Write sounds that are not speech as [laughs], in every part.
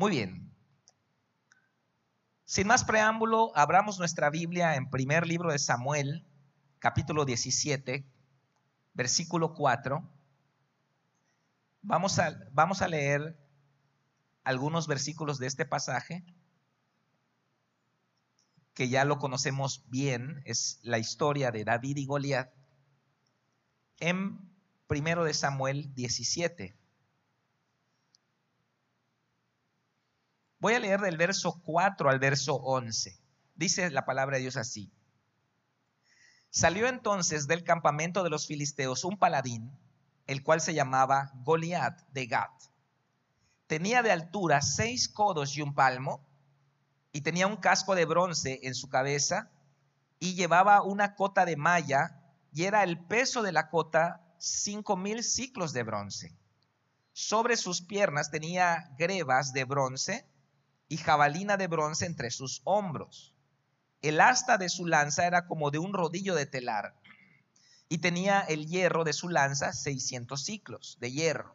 Muy bien. Sin más preámbulo, abramos nuestra Biblia en primer libro de Samuel, capítulo 17, versículo 4. Vamos a, vamos a leer algunos versículos de este pasaje, que ya lo conocemos bien, es la historia de David y Goliat, en primero de Samuel 17. Voy a leer del verso 4 al verso 11. Dice la palabra de Dios así. Salió entonces del campamento de los filisteos un paladín, el cual se llamaba Goliat de Gat. Tenía de altura seis codos y un palmo, y tenía un casco de bronce en su cabeza, y llevaba una cota de malla, y era el peso de la cota cinco mil ciclos de bronce. Sobre sus piernas tenía grebas de bronce, y jabalina de bronce entre sus hombros. El asta de su lanza era como de un rodillo de telar y tenía el hierro de su lanza 600 ciclos de hierro.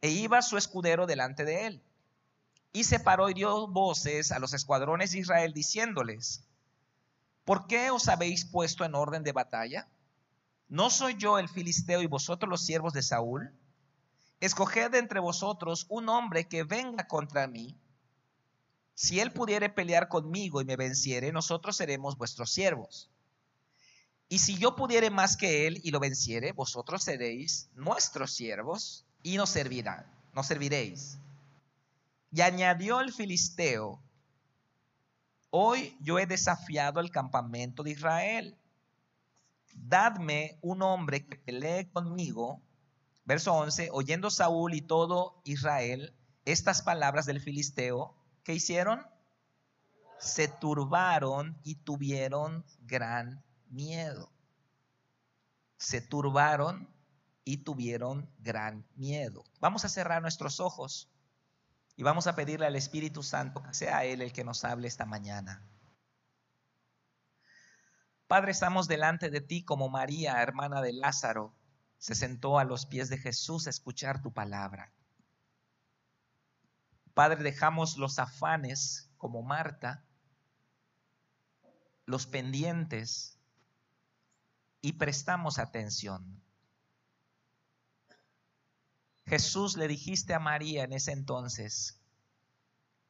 E iba su escudero delante de él. Y se paró y dio voces a los escuadrones de Israel diciéndoles, ¿por qué os habéis puesto en orden de batalla? ¿No soy yo el filisteo y vosotros los siervos de Saúl? Escoged entre vosotros un hombre que venga contra mí si él pudiere pelear conmigo y me venciere, nosotros seremos vuestros siervos. Y si yo pudiere más que él y lo venciere, vosotros seréis nuestros siervos y nos servirán, nos serviréis. Y añadió el filisteo, hoy yo he desafiado el campamento de Israel. Dadme un hombre que pelee conmigo. Verso 11, oyendo Saúl y todo Israel estas palabras del filisteo, ¿qué hicieron? Se turbaron y tuvieron gran miedo. Se turbaron y tuvieron gran miedo. Vamos a cerrar nuestros ojos y vamos a pedirle al Espíritu Santo que sea Él el que nos hable esta mañana. Padre, estamos delante de ti como María, hermana de Lázaro, se sentó a los pies de Jesús a escuchar tu palabra. Padre, dejamos los afanes como Marta, los pendientes y prestamos atención. Jesús le dijiste a María en ese entonces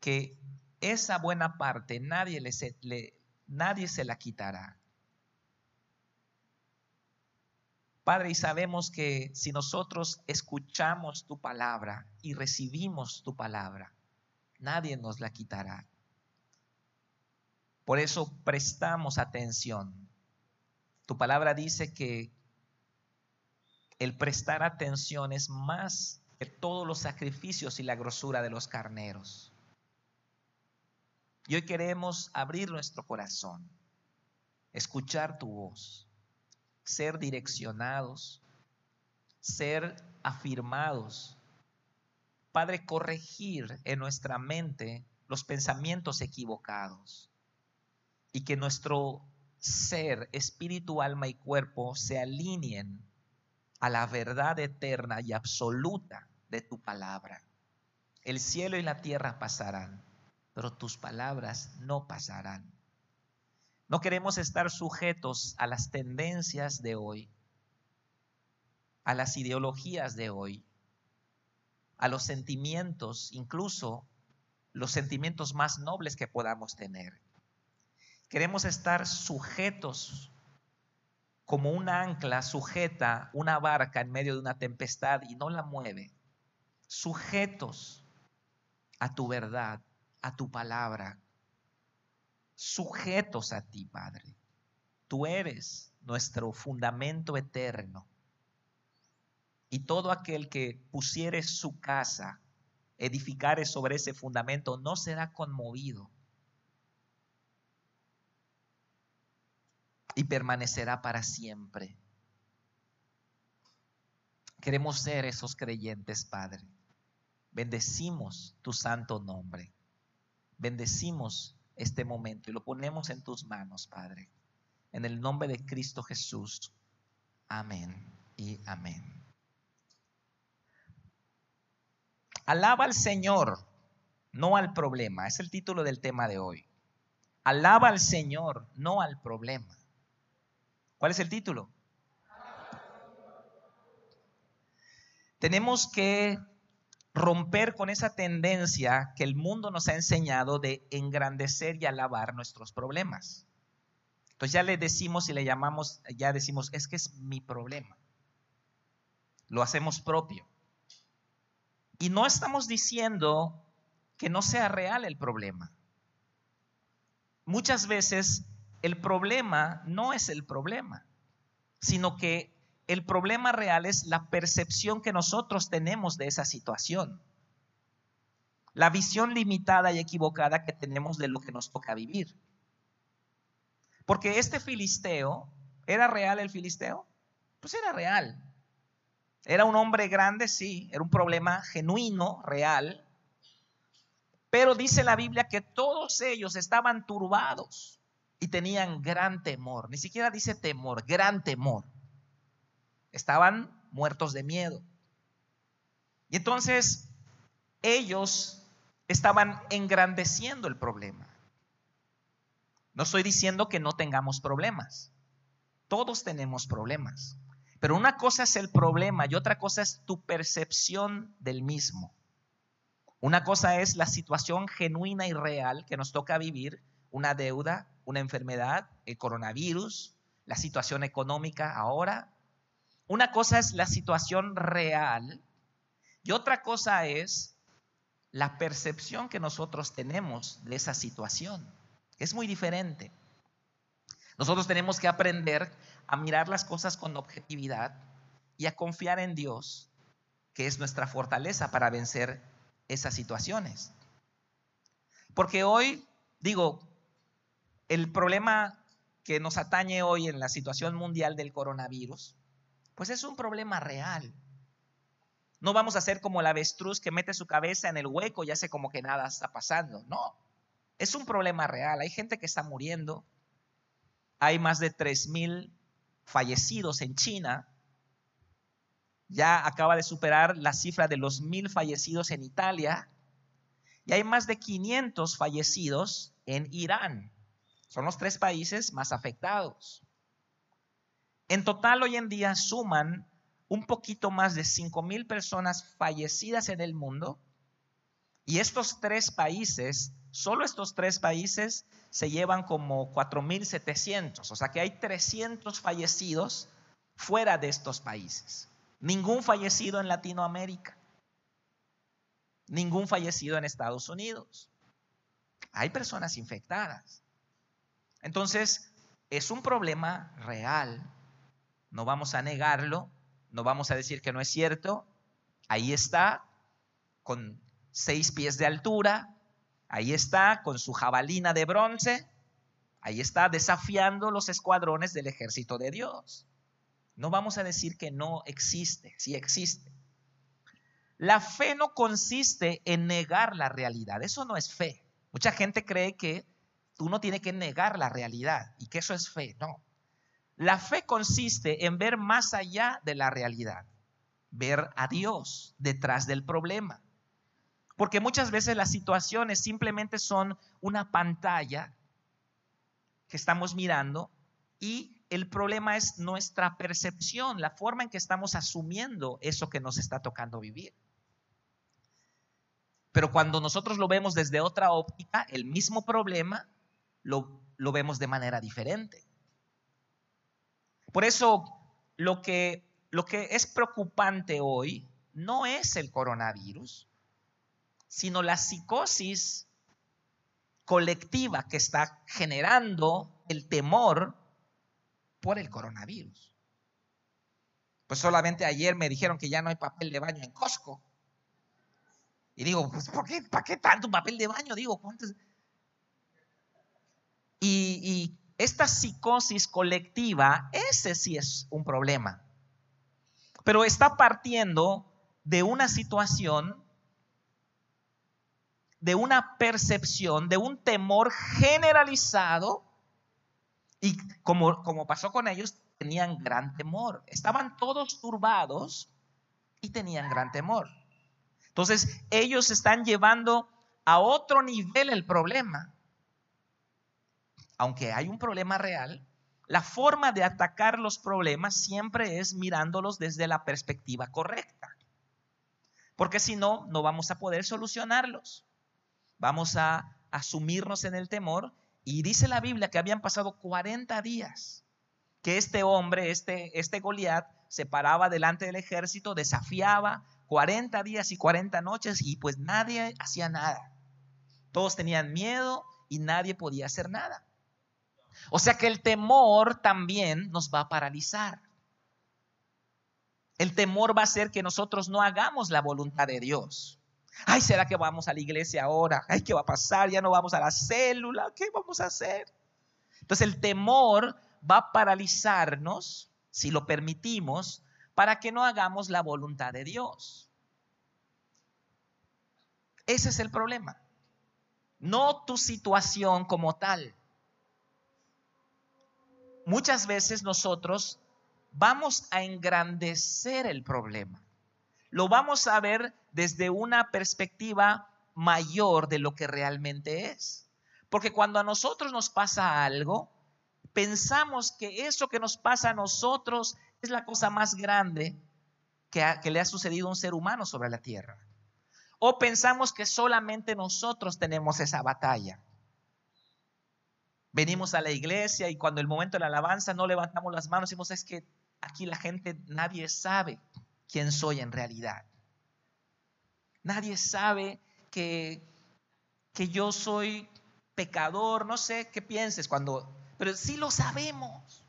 que esa buena parte nadie, le, nadie se la quitará. Padre, y sabemos que si nosotros escuchamos tu palabra y recibimos tu palabra, nadie nos la quitará. Por eso prestamos atención. Tu palabra dice que el prestar atención es más que todos los sacrificios y la grosura de los carneros. Y hoy queremos abrir nuestro corazón, escuchar tu voz ser direccionados, ser afirmados. Padre, corregir en nuestra mente los pensamientos equivocados y que nuestro ser, espíritu, alma y cuerpo se alineen a la verdad eterna y absoluta de tu palabra. El cielo y la tierra pasarán, pero tus palabras no pasarán. No queremos estar sujetos a las tendencias de hoy, a las ideologías de hoy, a los sentimientos, incluso los sentimientos más nobles que podamos tener. Queremos estar sujetos como un ancla sujeta una barca en medio de una tempestad y no la mueve. Sujetos a tu verdad, a tu palabra, sujetos a ti, Padre. Tú eres nuestro fundamento eterno. Y todo aquel que pusiere su casa, edificare sobre ese fundamento, no será conmovido. Y permanecerá para siempre. Queremos ser esos creyentes, Padre. Bendecimos tu santo nombre. Bendecimos este momento y lo ponemos en tus manos, Padre. En el nombre de Cristo Jesús. Amén y amén. Alaba al Señor, no al problema. Es el título del tema de hoy. Alaba al Señor, no al problema. ¿Cuál es el título? Tenemos que romper con esa tendencia que el mundo nos ha enseñado de engrandecer y alabar nuestros problemas. Entonces ya le decimos y le llamamos, ya decimos, es que es mi problema. Lo hacemos propio. Y no estamos diciendo que no sea real el problema. Muchas veces el problema no es el problema, sino que el problema real es la percepción que nosotros tenemos de esa situación. La visión limitada y equivocada que tenemos de lo que nos toca vivir. Porque este filisteo, ¿era real el filisteo? Pues era real. Era un hombre grande, sí, era un problema genuino, real. Pero dice la Biblia que todos ellos estaban turbados y tenían gran temor. Ni siquiera dice temor, gran temor. Estaban muertos de miedo. Y entonces ellos estaban engrandeciendo el problema. No estoy diciendo que no tengamos problemas. Todos tenemos problemas. Pero una cosa es el problema y otra cosa es tu percepción del mismo. Una cosa es la situación genuina y real que nos toca vivir, una deuda, una enfermedad, el coronavirus, la situación económica ahora, una cosa es la situación real y otra cosa es la percepción que nosotros tenemos de esa situación. Es muy diferente. Nosotros tenemos que aprender a mirar las cosas con objetividad y a confiar en Dios, que es nuestra fortaleza para vencer esas situaciones. Porque hoy, digo, el problema que nos atañe hoy en la situación mundial del coronavirus pues es un problema real. No vamos a ser como el avestruz que mete su cabeza en el hueco y hace como que nada está pasando. No, es un problema real. Hay gente que está muriendo. Hay más de 3.000 fallecidos en China. Ya acaba de superar la cifra de los mil fallecidos en Italia. Y hay más de 500 fallecidos en Irán. Son los tres países más afectados. En total hoy en día suman un poquito más de 5 mil personas fallecidas en el mundo. Y estos tres países, solo estos tres países, se llevan como 4.700. O sea que hay 300 fallecidos fuera de estos países. Ningún fallecido en Latinoamérica. Ningún fallecido en Estados Unidos. Hay personas infectadas. Entonces, es un problema real no vamos a negarlo, no vamos a decir que no es cierto. Ahí está, con seis pies de altura, ahí está, con su jabalina de bronce, ahí está desafiando los escuadrones del ejército de Dios. No vamos a decir que no existe, sí existe. La fe no consiste en negar la realidad, eso no es fe. Mucha gente cree que uno tiene que negar la realidad y que eso es fe, no. La fe consiste en ver más allá de la realidad, ver a Dios detrás del problema. Porque muchas veces las situaciones simplemente son una pantalla que estamos mirando y el problema es nuestra percepción, la forma en que estamos asumiendo eso que nos está tocando vivir. Pero cuando nosotros lo vemos desde otra óptica, el mismo problema lo, lo vemos de manera diferente. Por eso lo que, lo que es preocupante hoy no es el coronavirus, sino la psicosis colectiva que está generando el temor por el coronavirus. Pues solamente ayer me dijeron que ya no hay papel de baño en Costco. Y digo, pues ¿por qué, ¿para qué tanto papel de baño? Digo, ¿cuántos? Y, y esta psicosis colectiva, ese sí es un problema. Pero está partiendo de una situación, de una percepción, de un temor generalizado. Y como, como pasó con ellos, tenían gran temor. Estaban todos turbados y tenían gran temor. Entonces, ellos están llevando a otro nivel el problema. Aunque hay un problema real, la forma de atacar los problemas siempre es mirándolos desde la perspectiva correcta. Porque si no, no vamos a poder solucionarlos. Vamos a asumirnos en el temor. Y dice la Biblia que habían pasado 40 días que este hombre, este, este Goliat, se paraba delante del ejército, desafiaba 40 días y 40 noches y pues nadie hacía nada. Todos tenían miedo y nadie podía hacer nada. O sea que el temor también nos va a paralizar. El temor va a hacer que nosotros no hagamos la voluntad de Dios. Ay, ¿será que vamos a la iglesia ahora? Ay, ¿qué va a pasar? Ya no vamos a la célula. ¿Qué vamos a hacer? Entonces el temor va a paralizarnos, si lo permitimos, para que no hagamos la voluntad de Dios. Ese es el problema. No tu situación como tal. Muchas veces nosotros vamos a engrandecer el problema. Lo vamos a ver desde una perspectiva mayor de lo que realmente es. Porque cuando a nosotros nos pasa algo, pensamos que eso que nos pasa a nosotros es la cosa más grande que, le ha sucedido a un ser humano sobre la tierra. O pensamos que solamente nosotros tenemos esa batalla. Venimos a la iglesia y cuando el momento de la alabanza no levantamos las manos y decimos, es que aquí la gente, nadie sabe quién soy en realidad. Nadie sabe que, que yo soy pecador, no sé qué pienses cuando, pero sí lo sabemos.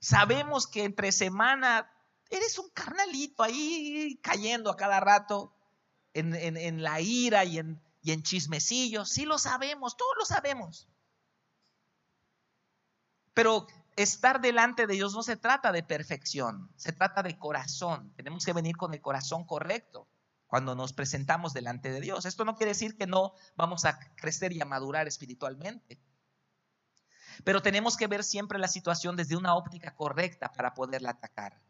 Sabemos que entre semana eres un carnalito ahí cayendo a cada rato en, la ira y en, y en chismecillos. Sí lo sabemos, todos lo sabemos. Pero estar delante de Dios no se trata de perfección, se trata de corazón. Tenemos que venir con el corazón correcto cuando nos presentamos delante de Dios. Esto no quiere decir que no vamos a crecer y a madurar espiritualmente. Pero tenemos que ver siempre la situación desde una óptica correcta para poderla atacar.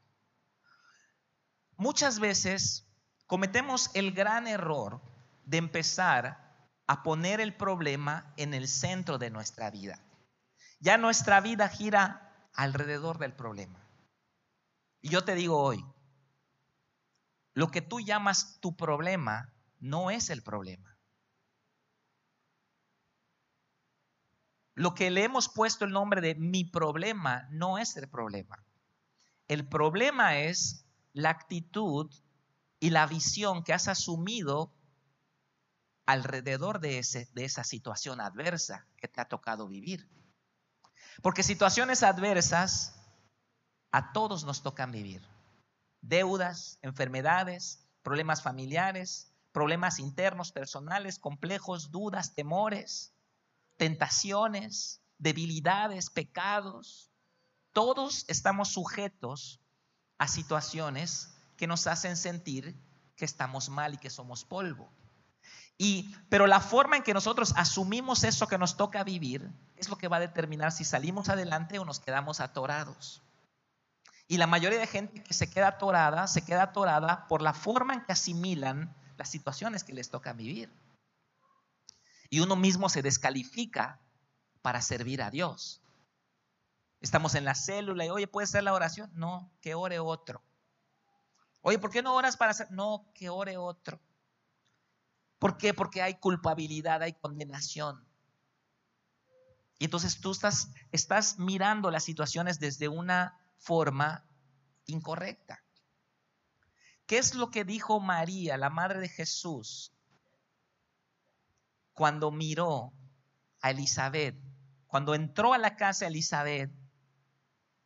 Muchas veces cometemos el gran error de empezar a poner el problema en el centro de nuestra vida. Ya nuestra vida gira alrededor del problema. Y yo te digo hoy, lo que tú llamas tu problema no es el problema. Lo que le hemos puesto el nombre de mi problema no es el problema. El problema es la actitud y la visión que has asumido alrededor de, ese, de esa situación adversa que te ha tocado vivir. Porque situaciones adversas a todos nos tocan vivir. Deudas, enfermedades, problemas familiares, problemas internos, personales, complejos, dudas, temores tentaciones, debilidades, pecados. Todos estamos sujetos a situaciones que nos hacen sentir que estamos mal y que somos polvo. Y, pero la forma en que nosotros asumimos eso que nos toca vivir es lo que va a determinar si salimos adelante o nos quedamos atorados. Y la mayoría de gente que se queda atorada, se queda atorada por la forma en que asimilan las situaciones que les toca vivir y uno mismo se descalifica para servir a Dios. Estamos en la célula y, oye, ¿puede ser la oración? No, que ore otro. Oye, ¿por qué no oras para hacer? No, que ore otro. ¿Por qué? Porque hay culpabilidad, hay condenación. Y entonces tú estás, estás mirando las situaciones desde una forma incorrecta. ¿Qué es lo que dijo María, la madre de Jesús, cuando miró a Elizabeth, cuando entró a la casa de Elizabeth,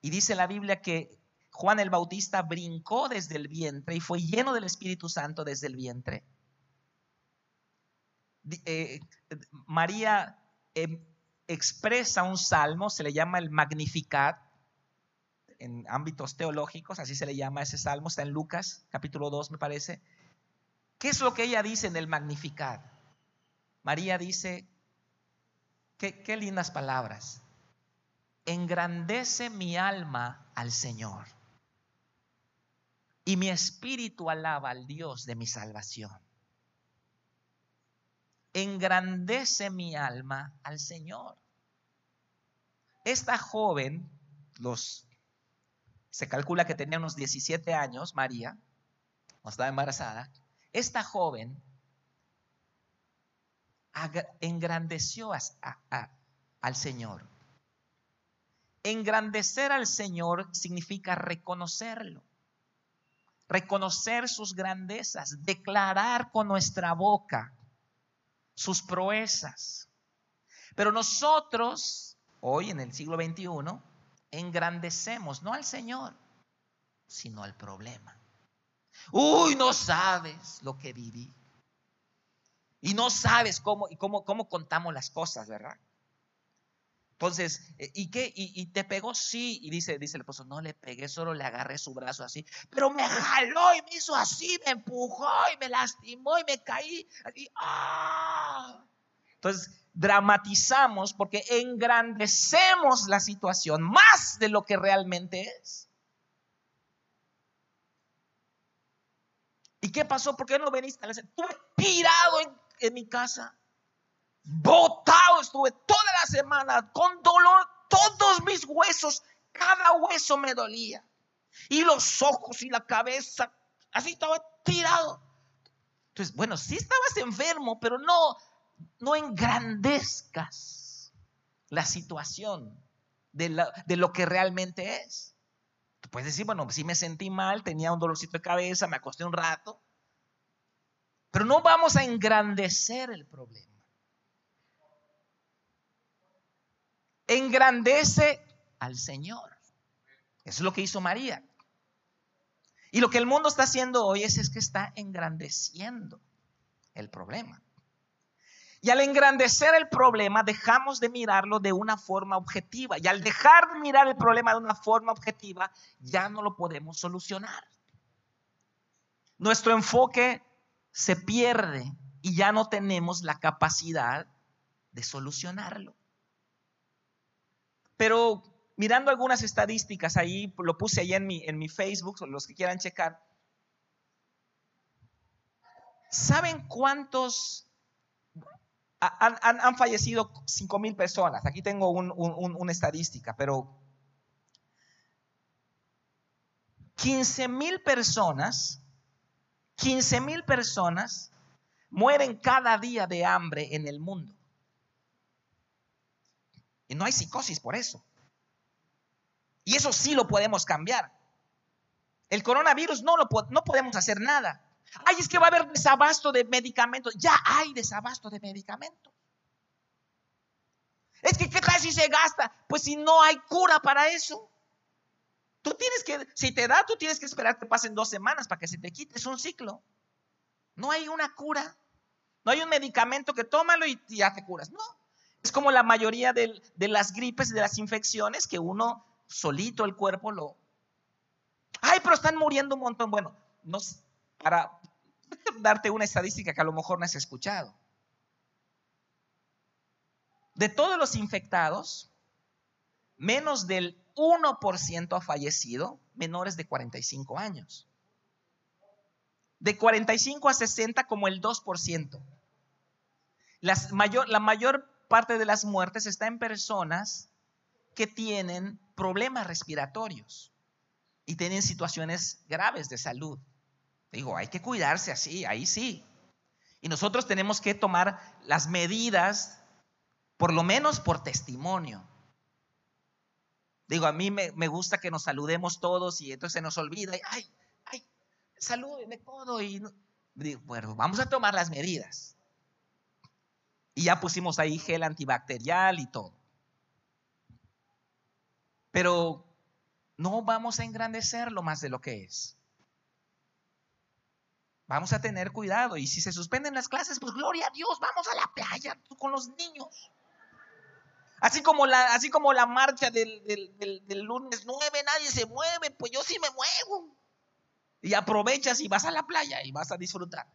y dice la Biblia que Juan el Bautista brincó desde el vientre y fue lleno del Espíritu Santo desde el vientre. Eh, María em, expresa un salmo, se le llama el Magnificat, en ámbitos teológicos, así se le llama ese salmo, está en Lucas capítulo 2 me parece. ¿Qué es lo que ella dice en el Magnificat? María dice, qué, lindas palabras. Engrandece mi alma al Señor y mi espíritu alaba al Dios de mi salvación. Engrandece mi alma al Señor. Esta joven, los, se calcula que tenía unos 17 años, María, cuando estaba embarazada, esta joven engrandeció al Señor. Engrandecer al Señor significa reconocerlo, reconocer sus grandezas, declarar con nuestra boca sus proezas. Pero nosotros, hoy en el siglo XXI, engrandecemos no al Señor, sino al problema. Uy, no sabes lo que viví. Y no sabes cómo, y cómo, cómo contamos las cosas, ¿verdad? Entonces, eh, ¿y qué? ¿Y, te pegó? Sí. Y dice, dice el esposo, no le pegué, solo le agarré su brazo así. Pero me jaló y me hizo así, me empujó y me lastimó y me caí. ¡ah! Entonces, dramatizamos porque engrandecemos la situación más de lo que realmente es. ¿Y qué pasó? ¿Por qué no veniste? Estuve tirado en mi casa botado estuve toda la semana con dolor, todos mis huesos, cada hueso me dolía. Y los ojos y la cabeza, así estaba tirado. Entonces, bueno, sí estabas enfermo, pero no, no engrandezcas la situación de, de lo que realmente es. Tú puedes decir, bueno, sí me sentí mal, tenía un dolorcito de cabeza, me acosté un rato, pero no vamos a engrandecer el problema. Engrandece al Señor. Eso es lo que hizo María. Y lo que el mundo está haciendo hoy es, es que está engrandeciendo el problema. Y al engrandecer el problema, dejamos de mirarlo de una forma objetiva. Y al dejar de mirar el problema de una forma objetiva, ya no lo podemos solucionar. Nuestro enfoque se pierde y ya no tenemos la capacidad de solucionarlo. Pero mirando algunas estadísticas ahí, lo puse ahí en mi, en mi Facebook, los que quieran checar. ¿Saben cuántos han, fallecido 5 mil personas? Aquí tengo una estadística, pero 15 mil personas, 15 mil personas mueren cada día de hambre en el mundo. Y no hay psicosis por eso. Y eso sí lo podemos cambiar. El coronavirus no, lo, no podemos hacer nada. Ay, es que va a haber desabasto de medicamentos. Ya hay desabasto de medicamentos. Es que, ¿qué tal si se gasta? Pues si no hay cura para eso. Tú tienes que, si te da, tú tienes que esperar que pasen dos semanas para que se te quite. Es un ciclo. No hay una cura. No hay un medicamento que tómalo y ya te curas. No. Es como la mayoría de, las gripes y de las infecciones que uno solito el cuerpo lo... Ay, pero están muriendo un montón. Bueno, no, para [laughs] darte una estadística que a lo mejor no has escuchado. De todos los infectados, menos del 1% ha fallecido menores de 45 años. De 45 a 60 como el 2%. Las mayor, la mayor parte de las muertes está en personas que tienen problemas respiratorios y tienen situaciones graves de salud. Digo, hay que cuidarse así, ahí sí. Y nosotros tenemos que tomar las medidas, por lo menos por testimonio. Digo, a mí me, gusta que nos saludemos todos y entonces se nos olvida, y, ay, ay, salúdeme todo. Y, digo, bueno, vamos a tomar las medidas. Y ya pusimos ahí gel antibacterial y todo. Pero no vamos a engrandecerlo más de lo que es. Vamos a tener cuidado. Y si se suspenden las clases, pues gloria a Dios, vamos a la playa con los niños. Así como la, así como la marcha del, del, lunes 9, nadie se mueve, pues yo sí me muevo. Y aprovechas y vas a la playa y vas a disfrutar.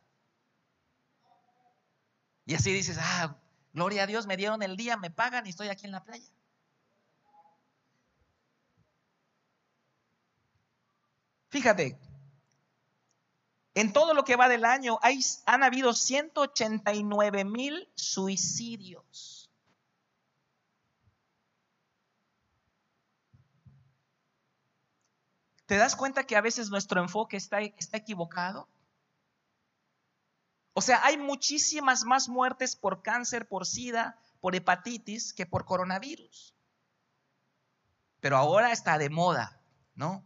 Y así dices, ah, gloria a Dios, me dieron el día, me pagan y estoy aquí en la playa. Fíjate, En todo lo que va del año hay, han habido 189 mil suicidios. ¿Te das cuenta que a veces nuestro enfoque está, está equivocado? O sea, hay muchísimas más muertes por cáncer, por sida, por hepatitis que por coronavirus. Pero ahora está de moda, ¿no?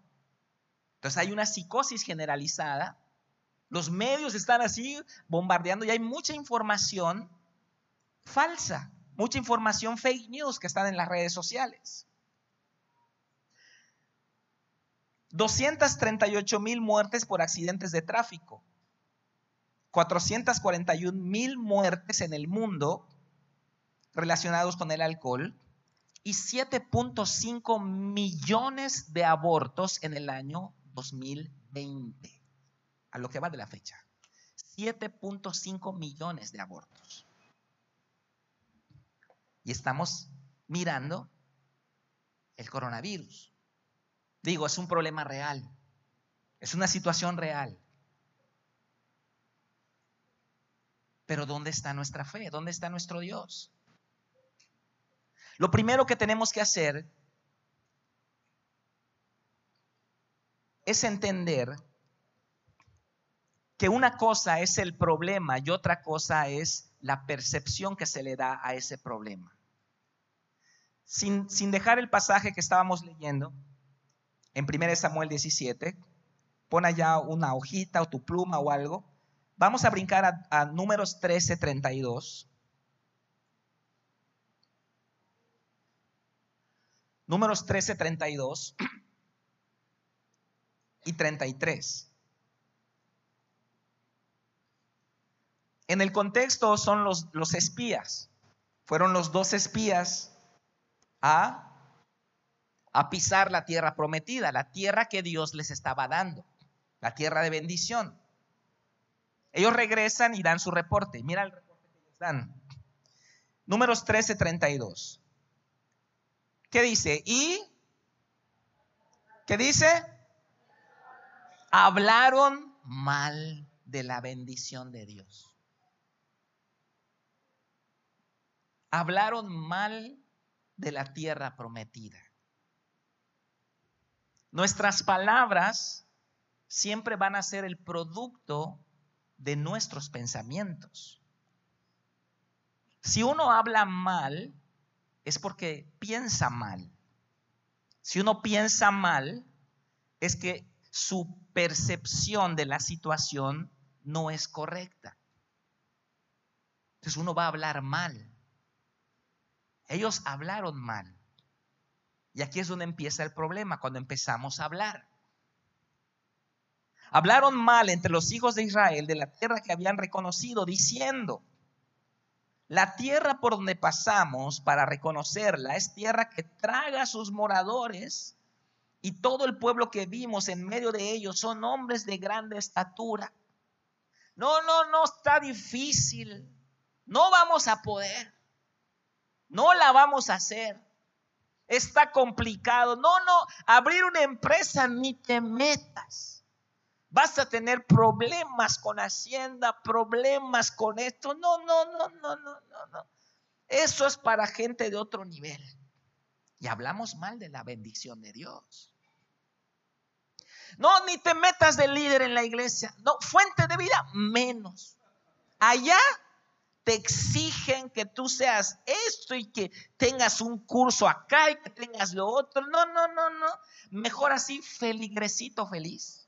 Entonces hay una psicosis generalizada. Los medios están así bombardeando y hay mucha información falsa, mucha información fake news que están en las redes sociales. 238 mil muertes por accidentes de tráfico. 441 mil muertes en el mundo relacionados con el alcohol y 7.5 millones de abortos en el año 2020, a lo que va de la fecha. 7.5 millones de abortos. Y estamos mirando el coronavirus. Digo, es un problema real, es una situación real. Pero ¿dónde está nuestra fe? ¿Dónde está nuestro Dios? Lo primero que tenemos que hacer es entender que una cosa es el problema y otra cosa es la percepción que se le da a ese problema. Sin, sin dejar el pasaje que estábamos leyendo en 1 Samuel 17, pon allá una hojita o tu pluma o algo Vamos a brincar a, números 13, 32. Números 13, 32 y 33. En el contexto son los, los espías. Fueron los dos espías a, a pisar la tierra prometida, la tierra que Dios les estaba dando, la tierra de bendición. Ellos regresan y dan su reporte. Mira el reporte que ellos dan. Números 13, 32. ¿Qué dice? Y, ¿qué dice? Hablaron mal de la bendición de Dios. Hablaron mal de la tierra prometida. Nuestras palabras siempre van a ser el producto de nuestros pensamientos. Si uno habla mal, es porque piensa mal. Si uno piensa mal, es que su percepción de la situación no es correcta. Entonces uno va a hablar mal. Ellos hablaron mal. Y aquí es donde empieza el problema, cuando empezamos a hablar. Hablaron mal entre los hijos de Israel de la tierra que habían reconocido, diciendo, la tierra por donde pasamos para reconocerla es tierra que traga a sus moradores y todo el pueblo que vimos en medio de ellos son hombres de grande estatura. No, no, no está difícil. No vamos a poder. No la vamos a hacer. Está complicado. No, no, abrir una empresa ni te metas. Vas a tener problemas con Hacienda, problemas con esto. No, no, no, no, no, no, no. Eso es para gente de otro nivel. Y hablamos mal de la bendición de Dios. No, ni te metas de líder en la iglesia. No, fuente de vida, menos. Allá te exigen que tú seas esto y que tengas un curso acá y que tengas lo otro. No, no, no, no. Mejor así, feligresito feliz.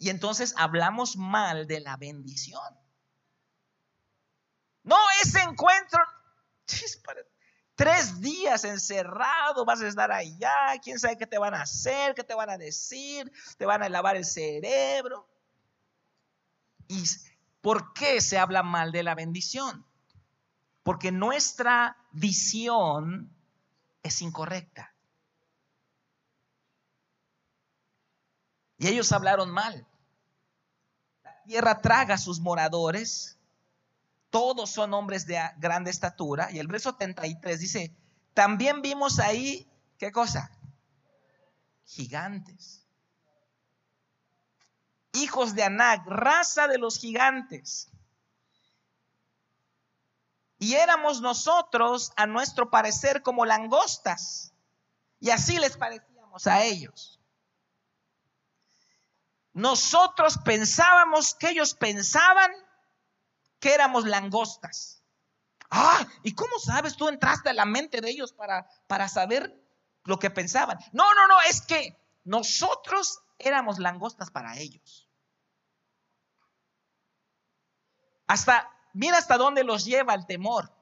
Y entonces hablamos mal de la bendición. No, ese encuentro, tres días encerrado, vas a estar allá, quién sabe qué te van a hacer, qué te van a decir, te van a lavar el cerebro. ¿Y por qué se habla mal de la bendición? Porque nuestra visión es incorrecta. Y ellos hablaron mal tierra traga a sus moradores. Todos son hombres de grande estatura. Y el verso 33 dice, también vimos ahí, ¿qué cosa? Gigantes. hijos de Anac, raza de los gigantes. Y éramos nosotros, a nuestro parecer, como langostas. Y así les parecíamos a ellos. Nosotros pensábamos que ellos pensaban que éramos langostas. Ah, ¿y cómo sabes? Tú entraste a la mente de ellos para, para saber lo que pensaban. No, no, no, es que nosotros éramos langostas para ellos. Hasta mira hasta dónde los lleva el temor.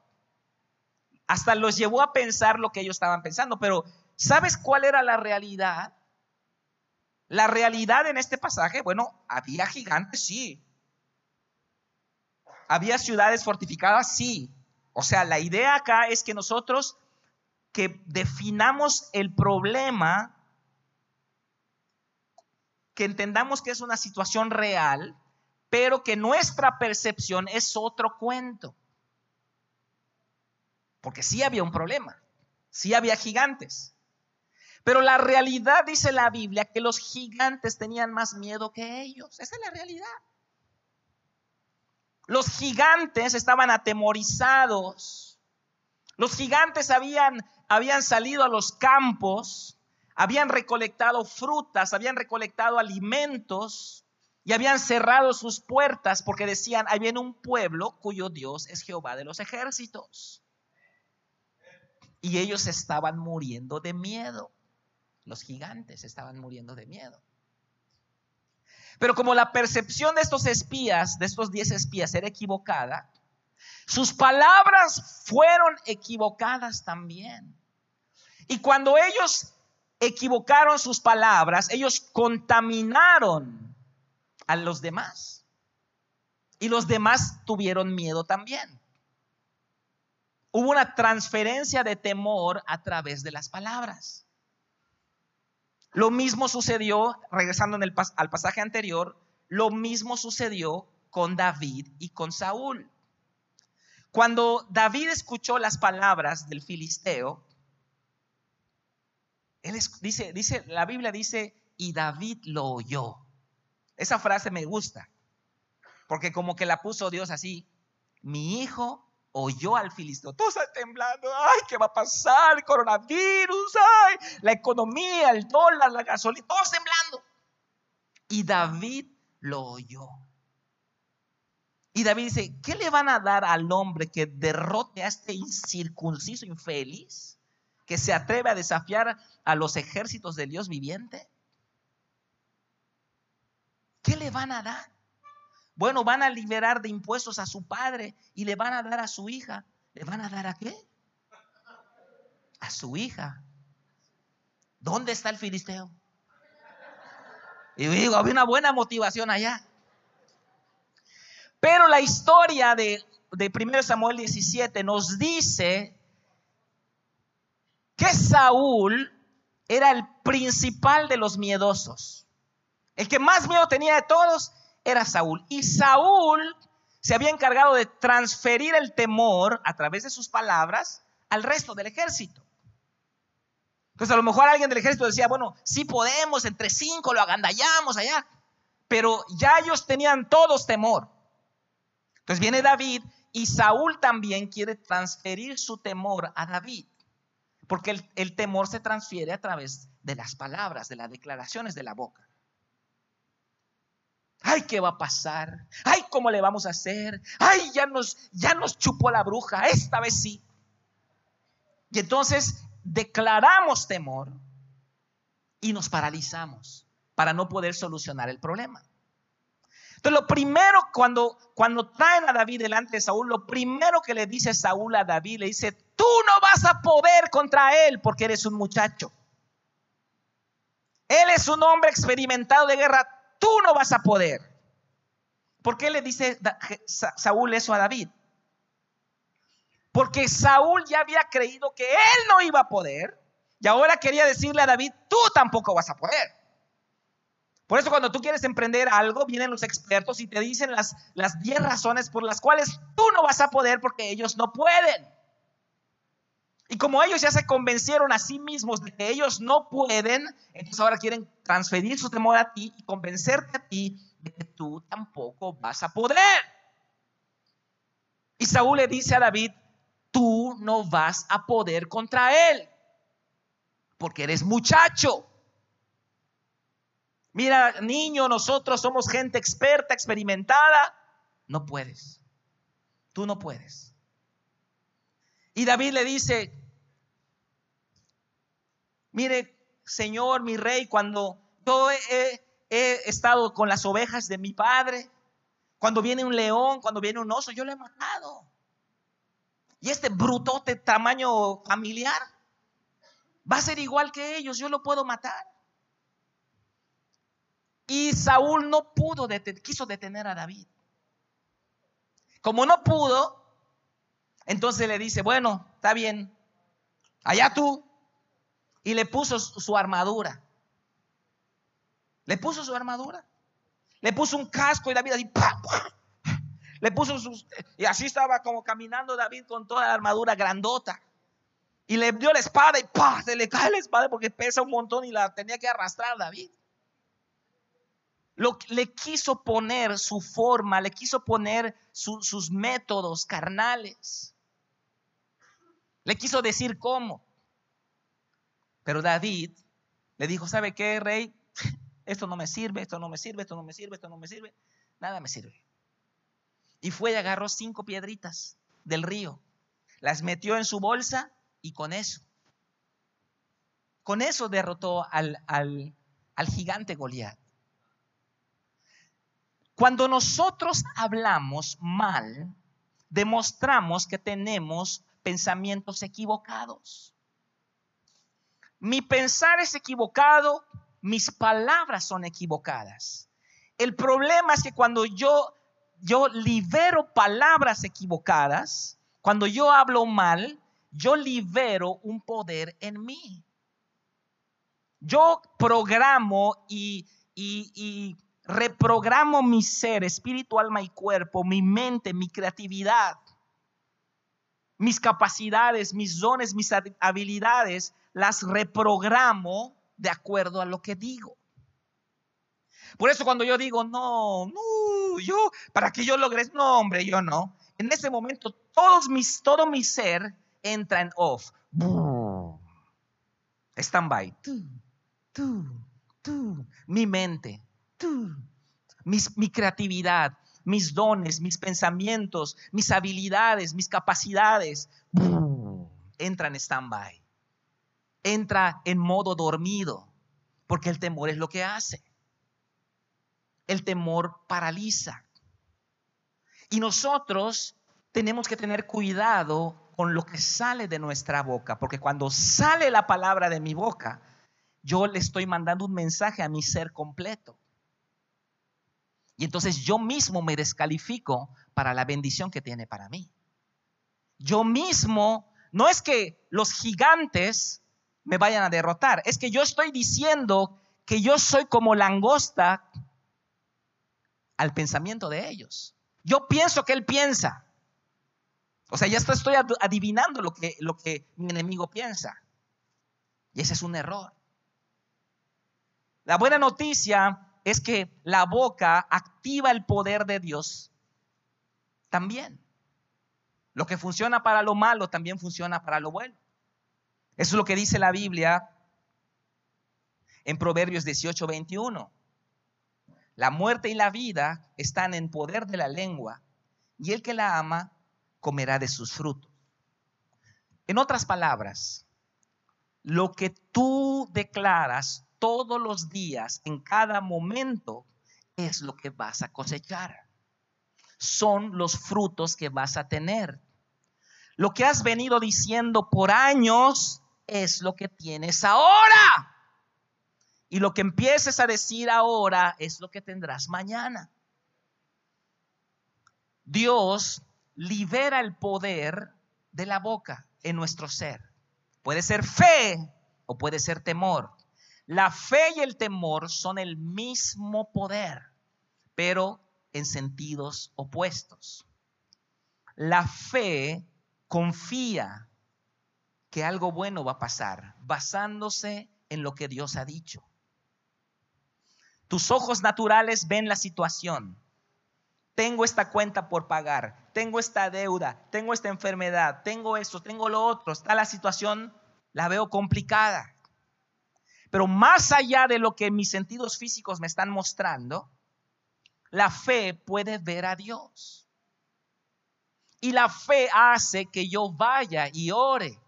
Hasta los llevó a pensar lo que ellos estaban pensando. Pero ¿sabes cuál era la realidad? La realidad en este pasaje, bueno, había gigantes, sí. Había ciudades fortificadas, sí. O sea, la idea acá es que nosotros que definamos el problema, que entendamos que es una situación real, pero que nuestra percepción es otro cuento. Porque sí había un problema, sí había gigantes. Pero la realidad dice la Biblia que los gigantes tenían más miedo que ellos. Esa es la realidad. Los gigantes estaban atemorizados. Los gigantes habían, habían salido a los campos, habían recolectado frutas, habían recolectado alimentos y habían cerrado sus puertas porque decían, ahí viene un pueblo cuyo Dios es Jehová de los ejércitos. Y ellos estaban muriendo de miedo. Los gigantes estaban muriendo de miedo. Pero como la percepción de estos espías, de estos diez espías, era equivocada, sus palabras fueron equivocadas también. Y cuando ellos equivocaron sus palabras, ellos contaminaron a los demás. Y los demás tuvieron miedo también. Hubo una transferencia de temor a través de las palabras. Lo mismo sucedió, regresando en el, al pasaje anterior, lo mismo sucedió con David y con Saúl. Cuando David escuchó las palabras del filisteo, él dice, dice, la Biblia dice, y David lo oyó. Esa frase me gusta, porque como que la puso Dios así, mi hijo oyó al filisteo, todos temblando, ay, ¿qué va a pasar? coronavirus, ay, la economía, el dólar, la gasolina, todos temblando. Y David lo oyó. Y David dice, ¿qué le van a dar al hombre que derrote a este incircunciso infeliz? Que se atreve a desafiar a los ejércitos del Dios viviente. ¿Qué le van a dar? Bueno, van a liberar de impuestos a su padre y le van a dar a su hija. ¿Le van a dar a qué? A su hija. ¿Dónde está el filisteo? Y digo, había una buena motivación allá. Pero la historia de, de 1 Samuel 17 nos dice que Saúl era el principal de los miedosos. El que más miedo tenía de todos era Saúl. Y Saúl se había encargado de transferir el temor a través de sus palabras al resto del ejército. Entonces a lo mejor alguien del ejército decía, bueno, sí podemos, entre cinco lo agandallamos allá. Pero ya ellos tenían todos temor. Entonces viene David y Saúl también quiere transferir su temor a David. Porque el, el temor se transfiere a través de las palabras, de las declaraciones de la boca. Ay, ¿qué va a pasar? Ay, ¿cómo le vamos a hacer? Ay, ya nos, ya nos chupó la bruja, esta vez sí. Y entonces declaramos temor y nos paralizamos para no poder solucionar el problema. Entonces, lo primero, cuando, cuando traen a David delante de Saúl, lo primero que le dice Saúl a David, le dice, tú no vas a poder contra él porque eres un muchacho. Él es un hombre experimentado de guerra, tú no vas a poder. ¿Por qué le dice Saúl eso a David? Porque Saúl ya había creído que él no iba a poder y ahora quería decirle a David, tú tampoco vas a poder. Por eso cuando tú quieres emprender algo, vienen los expertos y te dicen las, las 10 razones por las cuales tú no vas a poder porque ellos no pueden. Y como ellos ya se convencieron a sí mismos de que ellos no pueden, entonces ahora quieren transferir su temor a ti y convencerte a ti de que tú tampoco vas a poder. Y Saúl le dice a David, tú no vas a poder contra él, porque eres muchacho. Mira, niño, nosotros somos gente experta, experimentada. No puedes. Tú no puedes. Y David le dice, mire, Señor, mi rey, cuando yo he, estado con las ovejas de mi padre, cuando viene un león, cuando viene un oso, yo lo he matado. Y este brutote tamaño familiar va a ser igual que ellos, yo lo puedo matar. Y Saúl no pudo, quiso detener a David. Como no pudo, entonces le dice, bueno, está bien, allá tú. Y le puso su armadura. Le puso su armadura. Le puso un casco y David así, le puso sus... Y así estaba como caminando David con toda la armadura grandota. Y le dio la espada y ¡pah! se le cae la espada porque pesa un montón y la tenía que arrastrar David le quiso poner su forma, le quiso poner sus métodos carnales. Le quiso decir cómo. Pero David le dijo, ¿sabe qué, rey? [laughs] Esto no me sirve, esto no me sirve, esto no me sirve, esto no me sirve. Nada me sirve. Y fue y agarró cinco piedritas del río. Las metió en su bolsa y con eso, con eso derrotó al, al, al gigante Goliat. Cuando nosotros hablamos mal, demostramos que tenemos pensamientos equivocados. Mi pensar es equivocado, mis palabras son equivocadas. El problema es que cuando yo yo libero palabras equivocadas, cuando yo hablo mal, yo libero un poder en mí. Yo programo y, y, reprogramo mi ser, espíritu, alma y cuerpo, mi mente, mi creatividad, mis capacidades, mis dones, mis habilidades, las reprogramo de acuerdo a lo que digo. Por eso cuando yo digo, no, no, yo, para que yo logre, no, hombre, yo no. En ese momento todos mis, todo mi ser entra en off. Stand-by. Mi mente, mi creatividad, mis dones, mis pensamientos, mis habilidades, mis capacidades, entra en stand-by. Entra en modo dormido, porque el temor es lo que hace. El temor paraliza. Y nosotros tenemos que tener cuidado con lo que sale de nuestra boca, porque cuando sale la palabra de mi boca, yo le estoy mandando un mensaje a mi ser completo. Y entonces yo mismo me descalifico para la bendición que tiene para mí. Yo mismo, no es que los gigantes me vayan a derrotar, es que yo estoy diciendo que yo soy como langosta al pensamiento de ellos. Yo pienso que él piensa. O sea, ya estoy adivinando lo que, mi enemigo piensa. Y ese es un error. La buena noticia es que la boca activa el poder de Dios también. Lo que funciona para lo malo también funciona para lo bueno. Eso es lo que dice la Biblia en Proverbios 18, 21. La muerte y la vida están en poder de la lengua, y el que la ama comerá de sus frutos. En otras palabras, lo que tú declaras todos los días, en cada momento, es lo que vas a cosechar. Son los frutos que vas a tener. Lo que has venido diciendo por años es lo que tienes ahora. Y lo que empieces a decir ahora es lo que tendrás mañana. Dios libera el poder de la boca en nuestro ser. Puede ser fe o puede ser temor. La fe y el temor son el mismo poder, pero en sentidos opuestos. La fe confía que algo bueno va a pasar, basándose en lo que Dios ha dicho. Tus ojos naturales ven la situación. Tengo esta cuenta por pagar, tengo esta deuda, tengo esta enfermedad, tengo esto, tengo lo otro. Está la situación, la veo complicada. Pero más allá de lo que mis sentidos físicos me están mostrando, la fe puede ver a Dios. Y la fe hace que yo vaya y ore.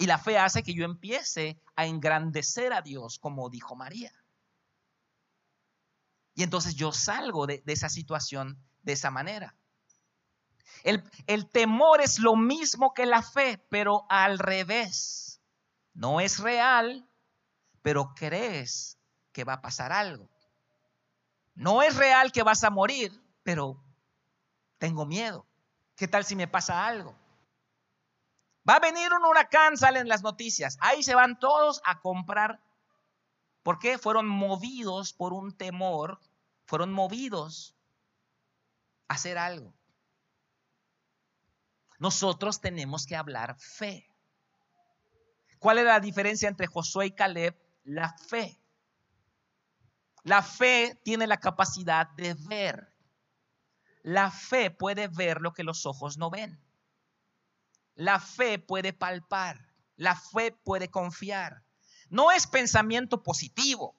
Y la fe hace que yo empiece a engrandecer a Dios, como dijo María. Y entonces yo salgo de, esa situación de esa manera. El, el temor es lo mismo que la fe, pero al revés. No es real, pero crees que va a pasar algo. No es real que vas a morir, pero tengo miedo. ¿Qué tal si me pasa algo? Va a venir un huracán, salen las noticias. Ahí se van todos a comprar. ¿Por qué? Fueron movidos por un temor, fueron movidos a hacer algo. Nosotros tenemos que hablar fe. ¿Cuál era la diferencia entre Josué y Caleb? La fe. La fe tiene la capacidad de ver. La fe puede ver lo que los ojos no ven. La fe puede palpar. La fe puede confiar. No es pensamiento positivo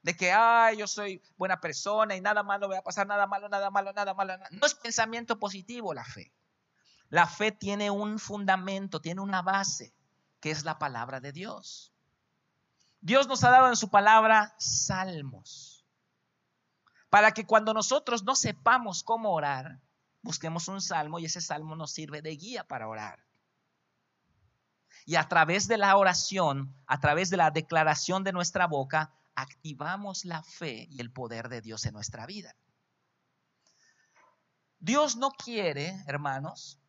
de que, ay, yo soy buena persona y nada malo voy a pasar, nada malo, nada malo, nada malo. No es pensamiento positivo la fe. La fe tiene un fundamento, tiene una base, que es la palabra de Dios. Dios nos ha dado en su palabra salmos, para que cuando nosotros no sepamos cómo orar, busquemos un salmo y ese salmo nos sirve de guía para orar. Y a través de la oración, a través de la declaración de nuestra boca, activamos la fe y el poder de Dios en nuestra vida. Dios no quiere, hermanos,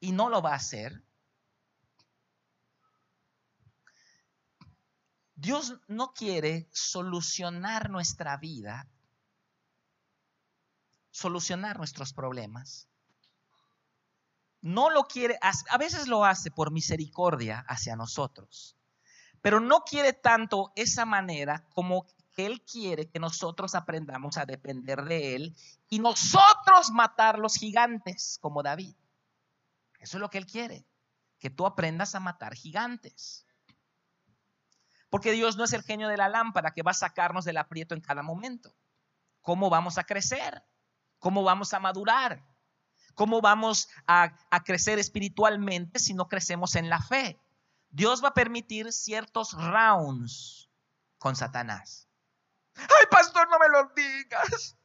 y no lo va a hacer. Dios no quiere solucionar nuestra vida, solucionar nuestros problemas no lo quiere, a veces lo hace por misericordia hacia nosotros, pero no quiere tanto esa manera como que Él quiere que nosotros aprendamos a depender de Él y nosotros matar los gigantes como David. Eso es lo que Él quiere, que tú aprendas a matar gigantes. Porque Dios no es el genio de la lámpara que va a sacarnos del aprieto en cada momento. ¿Cómo vamos a crecer? ¿Cómo vamos a madurar? ¿Cómo vamos a, crecer espiritualmente si no crecemos en la fe? Dios va a permitir ciertos rounds con Satanás. Ay, pastor, no me lo digas.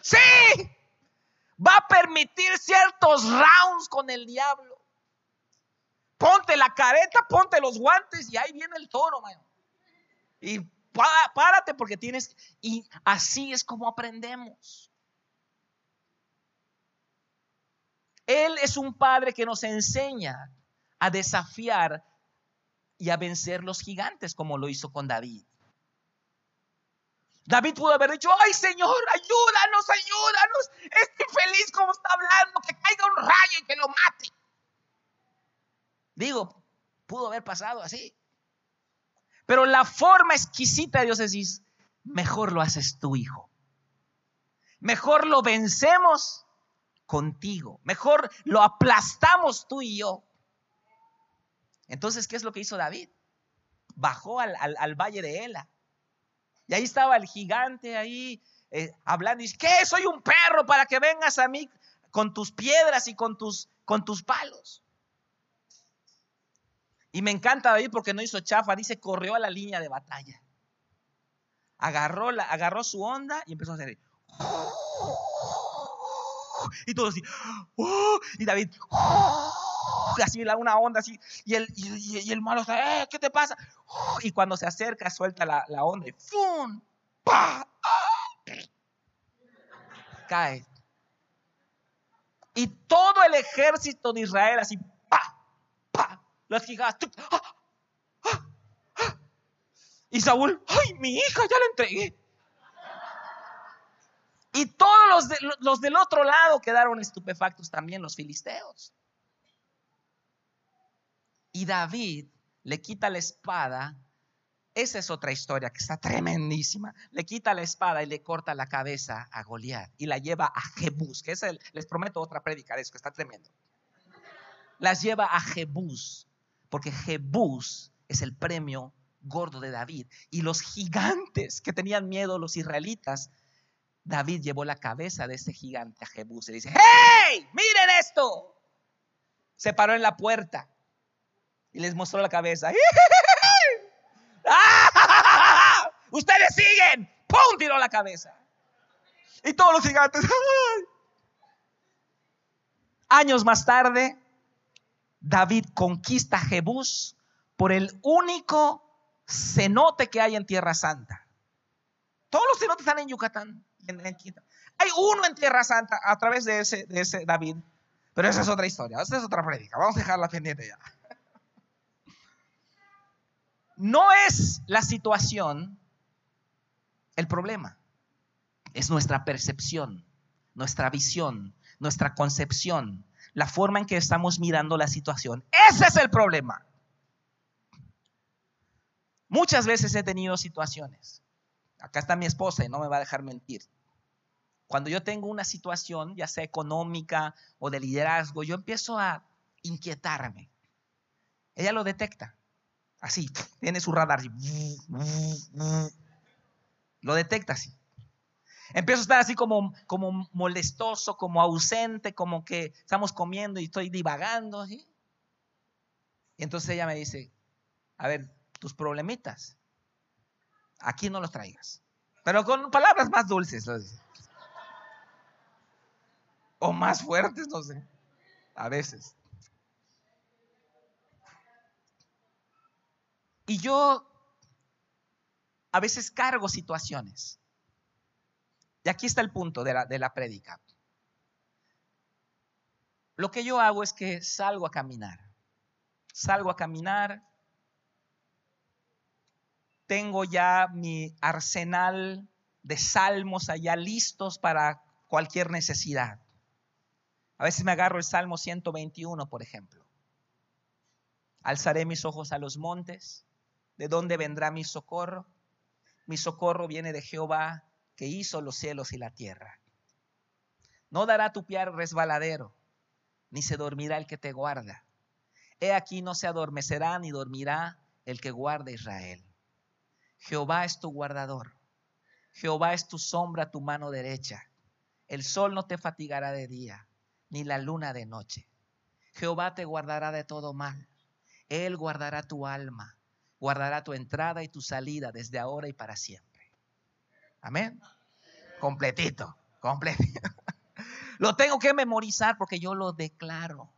Sí, va a permitir ciertos rounds con el diablo. Ponte la careta, ponte los guantes y ahí viene el toro, man. Y párate porque tienes... Y así es como aprendemos. Él es un padre que nos enseña a desafiar y a vencer los gigantes como lo hizo con David. David pudo haber dicho, ay Señor, ayúdanos, ayúdanos. Estoy feliz como está hablando, que caiga un rayo y que lo mate. Digo, pudo haber pasado así. Pero la forma exquisita de Dios es mejor lo haces tú, hijo. Mejor lo vencemos contigo. Mejor lo aplastamos tú y yo. Entonces, ¿qué es lo que hizo David? Bajó al, valle de Ela. Y ahí estaba el gigante ahí eh, hablando. Y dice, ¿qué? Soy un perro para que vengas a mí con tus piedras y con tus, con tus palos. Y me encanta David porque no hizo chafa. Dice, corrió a la línea de batalla. Agarró, la, agarró su onda y empezó a hacer y todo así, ¡oh! y David, ¡oh! así una onda así, y el, y, el malo está, eh, ¿qué te pasa? y cuando se acerca, suelta la, onda y ¡fum! ¡pa! ¡ah! Cae. Y todo el ejército de Israel así, ¡pa! ¡pa! Las gigantes, ¡ah! ¡ah! Y Saúl, ¡ay, mi hija, ya la entregué! Y todos los, del otro lado quedaron estupefactos también, los filisteos. Y David le quita la espada Esa es otra historia que está tremendísima. Le quita la espada y le corta la cabeza a Goliat y la lleva a Jebús, que es el, les prometo otra predica de eso, que está tremendo. Las lleva a Jebús, porque Jebús es el premio gordo de David. Y los gigantes que tenían miedo, los israelitas, David llevó la cabeza de ese gigante a Jebús y dice, ¡Hey! ¡Miren esto! Se paró en la puerta y les mostró la cabeza. [laughs] Ustedes siguen. ¡Pum! Tiró la cabeza. Y todos los gigantes. Años más tarde, David conquista Jebús por el único cenote que hay en Tierra Santa. Todos los cenotes están en Yucatán. Hay uno en Tierra Santa a través de ese, David. Pero esa es otra historia, esa es otra prédica. Vamos a dejarla pendiente ya. No es la situación el problema, es nuestra percepción, nuestra visión, nuestra concepción, la forma en que estamos mirando la situación. Ese es el problema. Muchas veces he tenido situaciones. Acá está mi esposa y no me va a dejar mentir. Cuando yo tengo una situación, ya sea económica o de liderazgo, yo empiezo a inquietarme. Ella lo detecta. Así, tiene su radar. Lo detecta así. Empiezo a estar así como, como molestoso, como ausente, como que estamos comiendo y estoy divagando. Y entonces ella me dice, a ver, tus problemitas, aquí no los traigas. Pero con palabras más dulces. O más fuertes, no sé. A veces. Y yo a veces cargo situaciones. Y aquí está el punto de la, de la. Lo que yo hago es que salgo a caminar. Salgo a caminar. Tengo ya mi arsenal de salmos allá listos para cualquier necesidad. A veces me agarro el Salmo 121, por ejemplo. Alzaré mis ojos a los montes ¿De dónde vendrá mi socorro? Mi socorro viene de Jehová, que hizo los cielos y la tierra. No dará tu pie resbaladero, ni se dormirá el que te guarda. He aquí no se adormecerá ni dormirá el que guarda Israel. Jehová es tu guardador. Jehová es tu sombra, tu mano derecha. El sol no te fatigará de día, ni la luna de noche. Jehová te guardará de todo mal. Él guardará tu alma guardará tu entrada y tu salida desde ahora y para siempre. Amén. Completito, completito. [laughs] Lo tengo que memorizar porque yo lo declaro.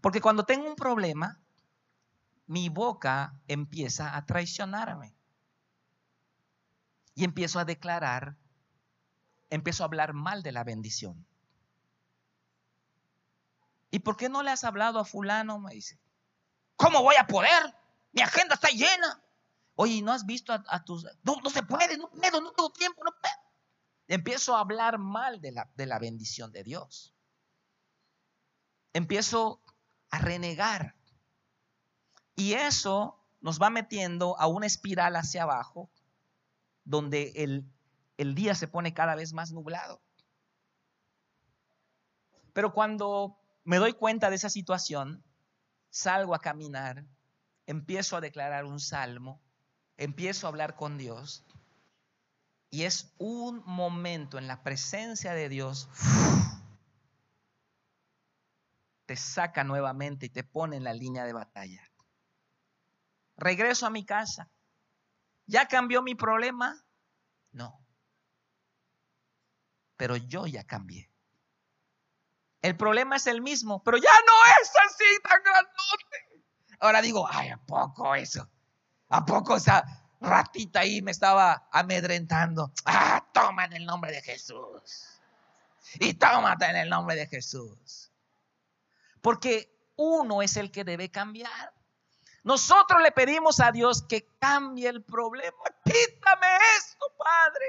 Porque cuando tengo un problema, mi boca empieza a traicionarme. Y empiezo a declarar, empiezo a hablar mal de la bendición. ¿Y por qué no le has hablado a fulano? Me dice. ¿Cómo voy a poder? Mi agenda está llena. Oye, ¿no has visto a, tus... No, se puede, no puedo, no tengo tiempo, no puedo. Empiezo a hablar mal de la, de la bendición de Dios. Empiezo a renegar. Y eso nos va metiendo a una espiral hacia abajo, donde el, el día se pone cada vez más nublado. Pero cuando me doy cuenta de esa situación, salgo a caminar empiezo a declarar un salmo, empiezo a hablar con Dios y es un momento en la presencia de Dios, te saca nuevamente y te pone en la línea de batalla. Regreso a mi casa. ¿Ya cambió mi problema? No. Pero yo ya cambié. El problema es el mismo, pero ya no es así tan grandote. Ahora digo, ay, ¿a poco eso? ¿A poco esa ratita ahí me estaba amedrentando? Ah, toma en el nombre de Jesús. Y tómate en el nombre de Jesús. Porque uno es el que debe cambiar. Nosotros le pedimos a Dios que cambie el problema. Quítame esto, Padre.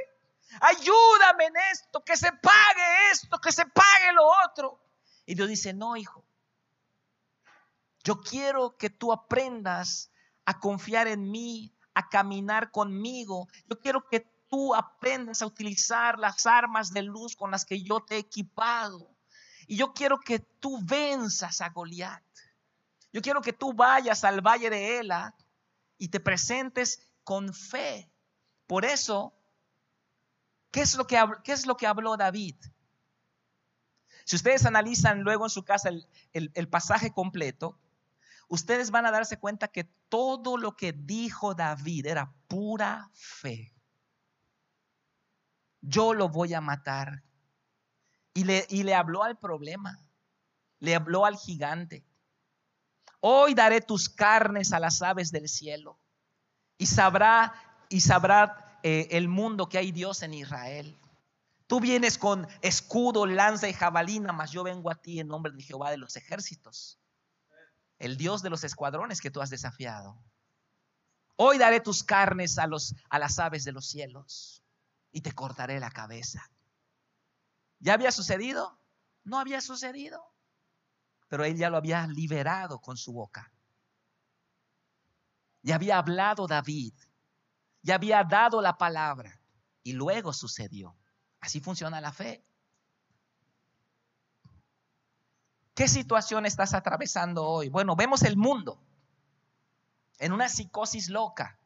Ayúdame en esto, que se pague esto, que se pague lo otro. Y Dios dice, no, hijo, yo quiero que tú aprendas a confiar en mí, a caminar conmigo. Yo quiero que tú aprendas a utilizar las armas de luz con las que yo te he equipado. Y yo quiero que tú venzas a Goliat. Yo quiero que tú vayas al valle de Ela y te presentes con fe. Por eso, ¿qué es lo que, qué es lo que habló David? Si ustedes analizan luego en su casa el, pasaje completo, ustedes van a darse cuenta que todo lo que dijo David era pura fe. Yo lo voy a matar. Y le, y le habló al problema, le habló al gigante. Hoy daré tus carnes a las aves del cielo y sabrá y sabrá eh, el mundo que hay Dios en Israel. Tú vienes con escudo, lanza y jabalina, mas yo vengo a ti en nombre de Jehová de los ejércitos, el Dios de los escuadrones que tú has desafiado. Hoy daré tus carnes a, los, a las aves de los cielos y te cortaré la cabeza. ¿Ya había sucedido? No había sucedido. Pero él ya lo había liberado con su boca. Ya había hablado David. Ya había dado la palabra. Y luego sucedió. Así funciona la fe. ¿Qué situación estás atravesando hoy? Bueno, vemos el mundo en una psicosis loca,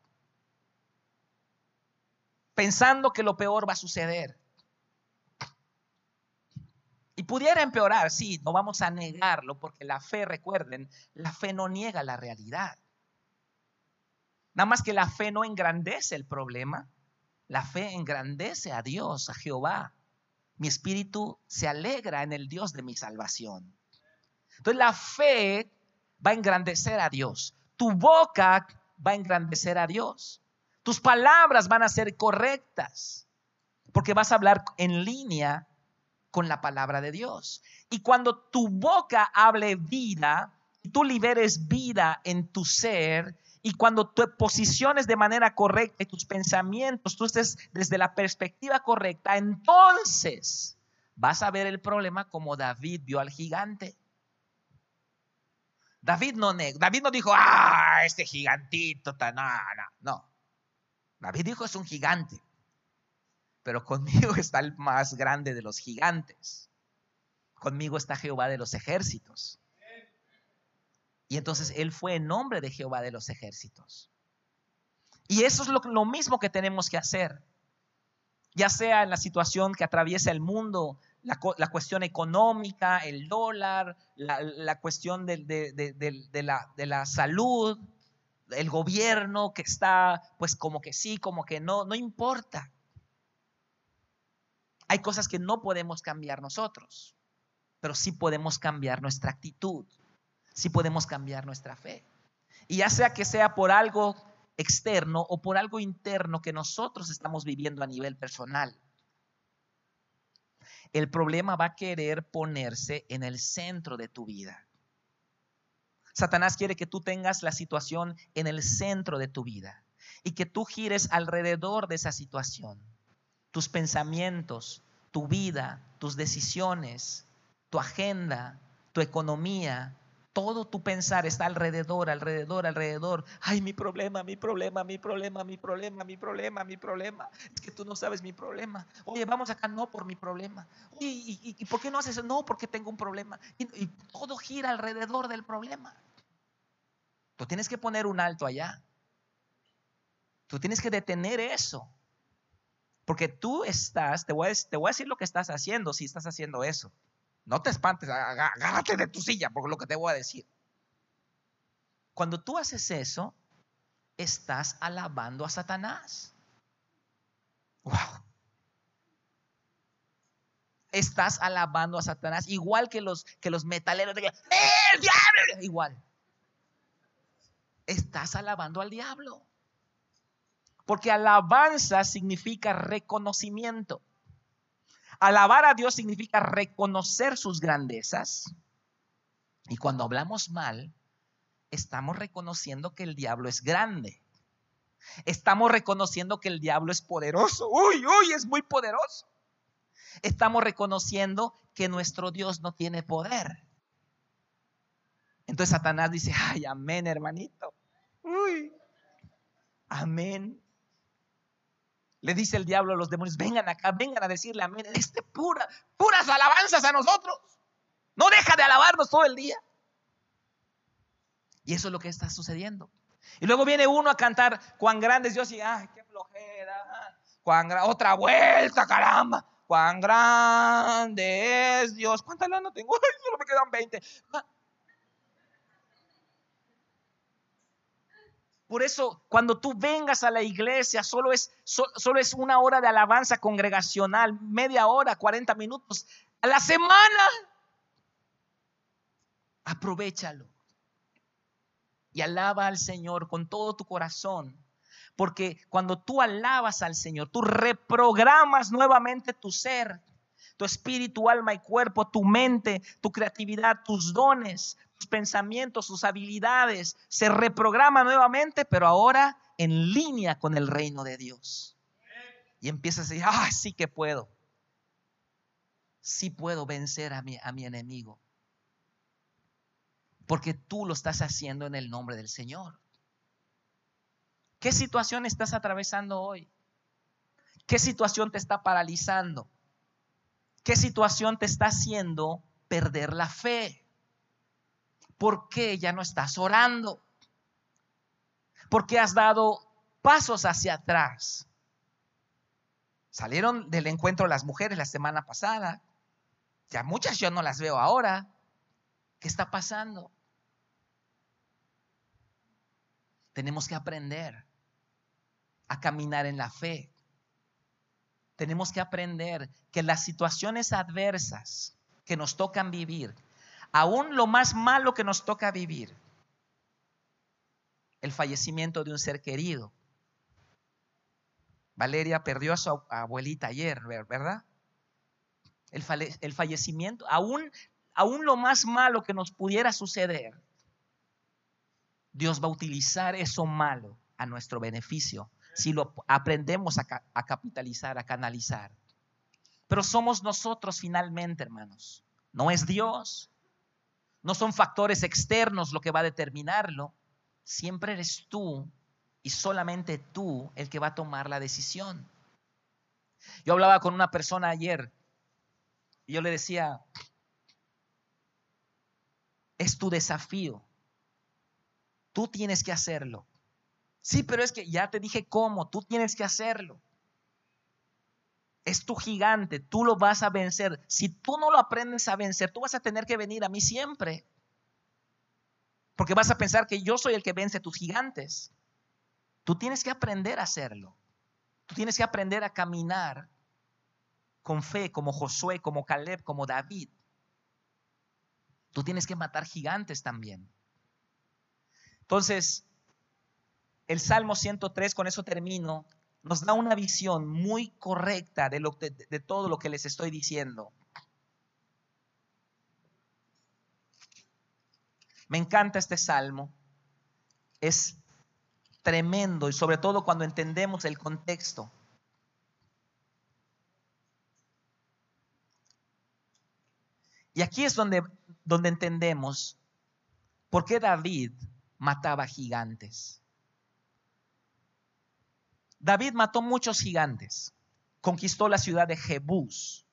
pensando que lo peor va a suceder. Y pudiera empeorar, sí, no vamos a negarlo, porque la fe, recuerden, la fe no niega la realidad. Nada más que la fe no engrandece el problema, la fe engrandece a Dios, a Jehová. Mi espíritu se alegra en el Dios de mi salvación. Entonces la fe va a engrandecer a Dios. Tu boca va a engrandecer a Dios. Tus palabras van a ser correctas porque vas a hablar en línea con la palabra de Dios. Y cuando tu boca hable vida, tú liberes vida en tu ser, y cuando te posiciones de manera correcta y tus pensamientos, tú estés desde la perspectiva correcta, entonces vas a ver el problema como David vio al gigante. David no, David no dijo, ah, este gigantito, tan, no, no, no. David dijo, es un gigante, pero conmigo [laughs] está el más grande de los gigantes. Conmigo está Jehová de los ejércitos. Y entonces él fue en nombre de Jehová de los ejércitos. Y eso es lo, mismo que tenemos que hacer. Ya sea en la situación que atraviesa el mundo, la, cuestión económica, el dólar, la, cuestión de, la, de la salud, el gobierno que está pues como que sí, como que no, no importa. Hay cosas que no podemos cambiar nosotros, pero sí podemos cambiar nuestra actitud si podemos cambiar nuestra fe. Y ya sea que sea por algo externo o por algo interno que nosotros estamos viviendo a nivel personal. El problema va a querer ponerse en el centro de tu vida. Satanás quiere que tú tengas la situación en el centro de tu vida y que tú gires alrededor de esa situación. Tus pensamientos, tu vida, tus decisiones, tu agenda, tu economía, todo tu pensar está alrededor, alrededor, alrededor. Ay, mi problema, mi problema, mi problema, mi problema, mi problema, mi problema. Es que tú no sabes mi problema. Oye, vamos acá, no por mi problema. ¿y, por qué no haces eso? No, porque tengo un problema. Y, todo gira alrededor del problema. Tú tienes que poner un alto allá. Tú tienes que detener eso. Porque tú estás, te voy, a, te voy a decir lo que estás haciendo si estás haciendo eso. No te espantes, agárrate de tu silla por lo que te voy a decir. Cuando tú haces eso, estás alabando a Satanás. Wow. Estás alabando a Satanás, igual que los, que los metaleros. ¡Eh, el diablo! Igual. Estás alabando al diablo. Porque alabanza significa reconocimiento. Alabar a Dios significa reconocer sus grandezas. Y cuando hablamos mal, estamos reconociendo que el diablo es grande. Estamos reconociendo que el diablo es poderoso. Uy, uy, es muy poderoso. Estamos reconociendo que nuestro Dios no tiene poder. Entonces Satanás dice, ay, amén, hermanito. Uy, Amén. Le dice el diablo a los demonios, vengan acá, vengan a decirle amén. Este pura, puras alabanzas a nosotros. No deja de alabarnos todo el día. Y eso es lo que está sucediendo. Y luego viene uno a cantar, cuán grande es Dios y, ay, qué flojera. Cuán otra vuelta, caramba. Cuán grande es Dios. ¿Cuántas no tengo? [laughs] Ay, solo me quedan 20. Por eso, cuando tú vengas a la iglesia, solo es, solo es una hora de alabanza congregacional, media hora, 40 minutos a la semana. Aprovechalo y alaba al Señor con todo tu corazón. Porque cuando tú alabas al Señor, tú reprogramas nuevamente tu ser, tu espíritu, alma y cuerpo, tu mente, tu creatividad, tus dones, tus pensamientos, tus habilidades. Se reprograma nuevamente, pero ahora en línea con el reino de Dios. Y empiezas a decir, ah, sí que puedo. Sí puedo vencer a mi, a mi enemigo porque tú lo estás haciendo en el nombre del Señor. ¿Qué situación estás atravesando hoy? ¿Qué situación te está paralizando? ¿Qué situación te está haciendo perder la fe? ¿Por qué ya no estás orando? ¿Por qué has dado pasos hacia atrás? Salieron del encuentro las mujeres la semana pasada. Ya muchas yo no las veo ahora. ¿Qué está pasando? Tenemos que aprender a caminar en la fe. Tenemos que aprender que las situaciones adversas que nos tocan vivir, aún lo más malo que nos toca vivir, el fallecimiento de un ser querido. Valeria perdió a su abuelita ayer, ¿verdad? El, fallecimiento, aún, aún lo más malo que nos pudiera suceder, Dios va a utilizar eso malo a nuestro beneficio si lo aprendemos a, capitalizar, a canalizar. Pero somos nosotros finalmente, hermanos. No es Dios. No son factores externos lo que va a determinarlo. Siempre eres tú y solamente tú el que va a tomar la decisión. Yo hablaba con una persona ayer y yo le decía, es tu desafío Tú tienes que hacerlo. Sí, pero es que ya te dije cómo, tú tienes que hacerlo. Es tu gigante, tú lo vas a vencer. Si tú no lo aprendes a vencer, tú vas a tener que venir a mí siempre. Porque vas a pensar que yo soy el que vence tus gigantes. Tú tienes que aprender a hacerlo. Tú tienes que aprender a caminar con fe, como Josué, como Caleb, como David. Tú tienes que matar gigantes también. Entonces, el Salmo 103, con eso termino, nos da una visión muy correcta de, lo, de, todo lo que les estoy diciendo. Me encanta este salmo. Es tremendo y sobre todo cuando entendemos el contexto. Y aquí es donde, donde entendemos por qué David mataba gigantes. David mató muchos gigantes. Conquistó la ciudad de Jebús,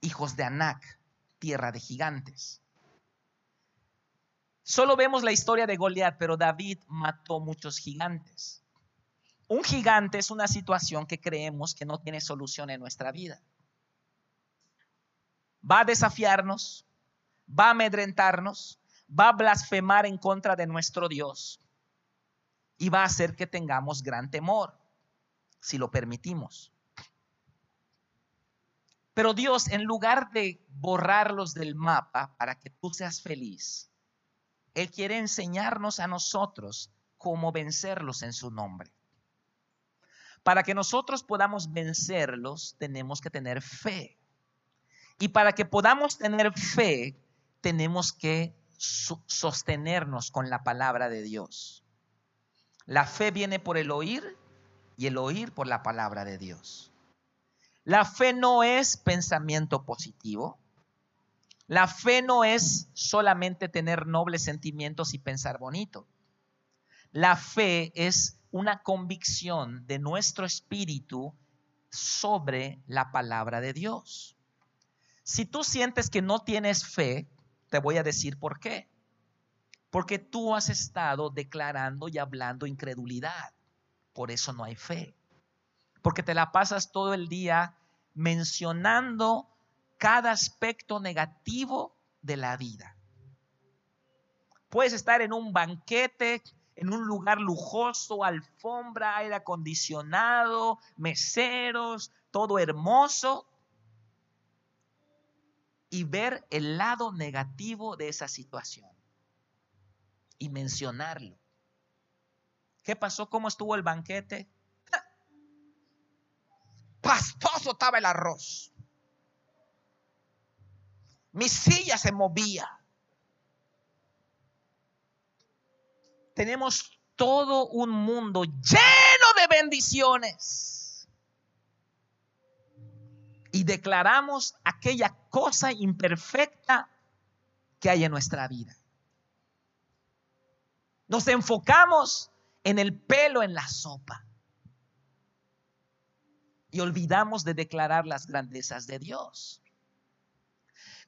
hijos de Anac, tierra de gigantes. Solo vemos la historia de Goliat, pero David mató muchos gigantes. Un gigante es una situación que creemos que no tiene solución en nuestra vida. Va a desafiarnos, va a amedrentarnos, va a blasfemar en contra de nuestro Dios y va a hacer que tengamos gran temor, si lo permitimos. Pero Dios, en lugar de borrarlos del mapa para que tú seas feliz, Él quiere enseñarnos a nosotros cómo vencerlos en su nombre. Para que nosotros podamos vencerlos, tenemos que tener fe. Y para que podamos tener fe, tenemos que sostenernos con la palabra de Dios. La fe viene por el oír y el oír por la palabra de Dios. La fe no es pensamiento positivo. La fe no es solamente tener nobles sentimientos y pensar bonito. La fe es una convicción de nuestro espíritu sobre la palabra de Dios. Si tú sientes que no tienes fe, te voy a decir por qué. Porque tú has estado declarando y hablando incredulidad. Por eso no hay fe. Porque te la pasas todo el día mencionando cada aspecto negativo de la vida. Puedes estar en un banquete, en un lugar lujoso, alfombra, aire acondicionado, meseros, todo hermoso, y ver el lado negativo de esa situación y mencionarlo. ¿Qué pasó? ¿Cómo estuvo el banquete? [laughs] Pastoso estaba el arroz. Mi silla se movía. tenemos todo un mundo lleno de bendiciones. Y declaramos aquella cosa imperfecta que hay en nuestra vida. Nos enfocamos en el pelo en la sopa. Y olvidamos de declarar las grandezas de Dios.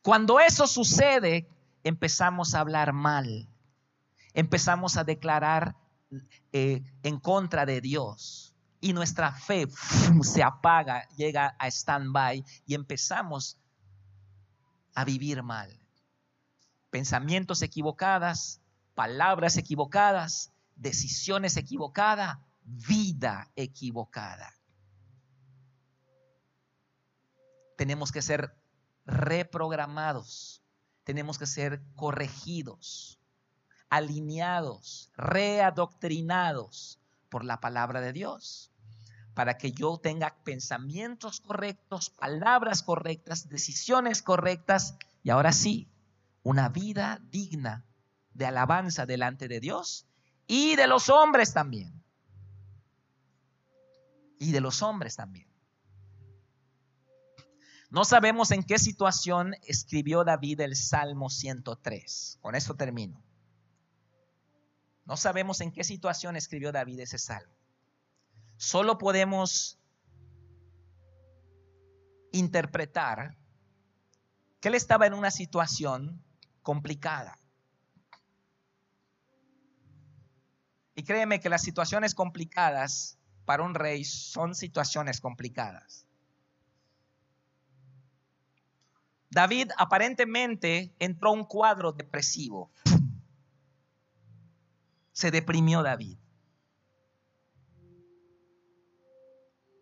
Cuando eso sucede, empezamos a hablar mal empezamos a declarar eh, en contra de Dios y nuestra fe se apaga, llega a stand-by y empezamos a vivir mal. Pensamientos equivocadas, palabras equivocadas, decisiones equivocadas, vida equivocada. Tenemos que ser reprogramados, tenemos que ser corregidos alineados, readoctrinados por la palabra de Dios, para que yo tenga pensamientos correctos, palabras correctas, decisiones correctas y ahora sí, una vida digna de alabanza delante de Dios y de los hombres también. Y de los hombres también. No sabemos en qué situación escribió David el Salmo 103. Con eso termino. No sabemos en qué situación escribió David ese salmo. Solo podemos interpretar que él estaba en una situación complicada. Y créeme que las situaciones complicadas para un rey son situaciones complicadas. David aparentemente entró a un cuadro depresivo se deprimió David.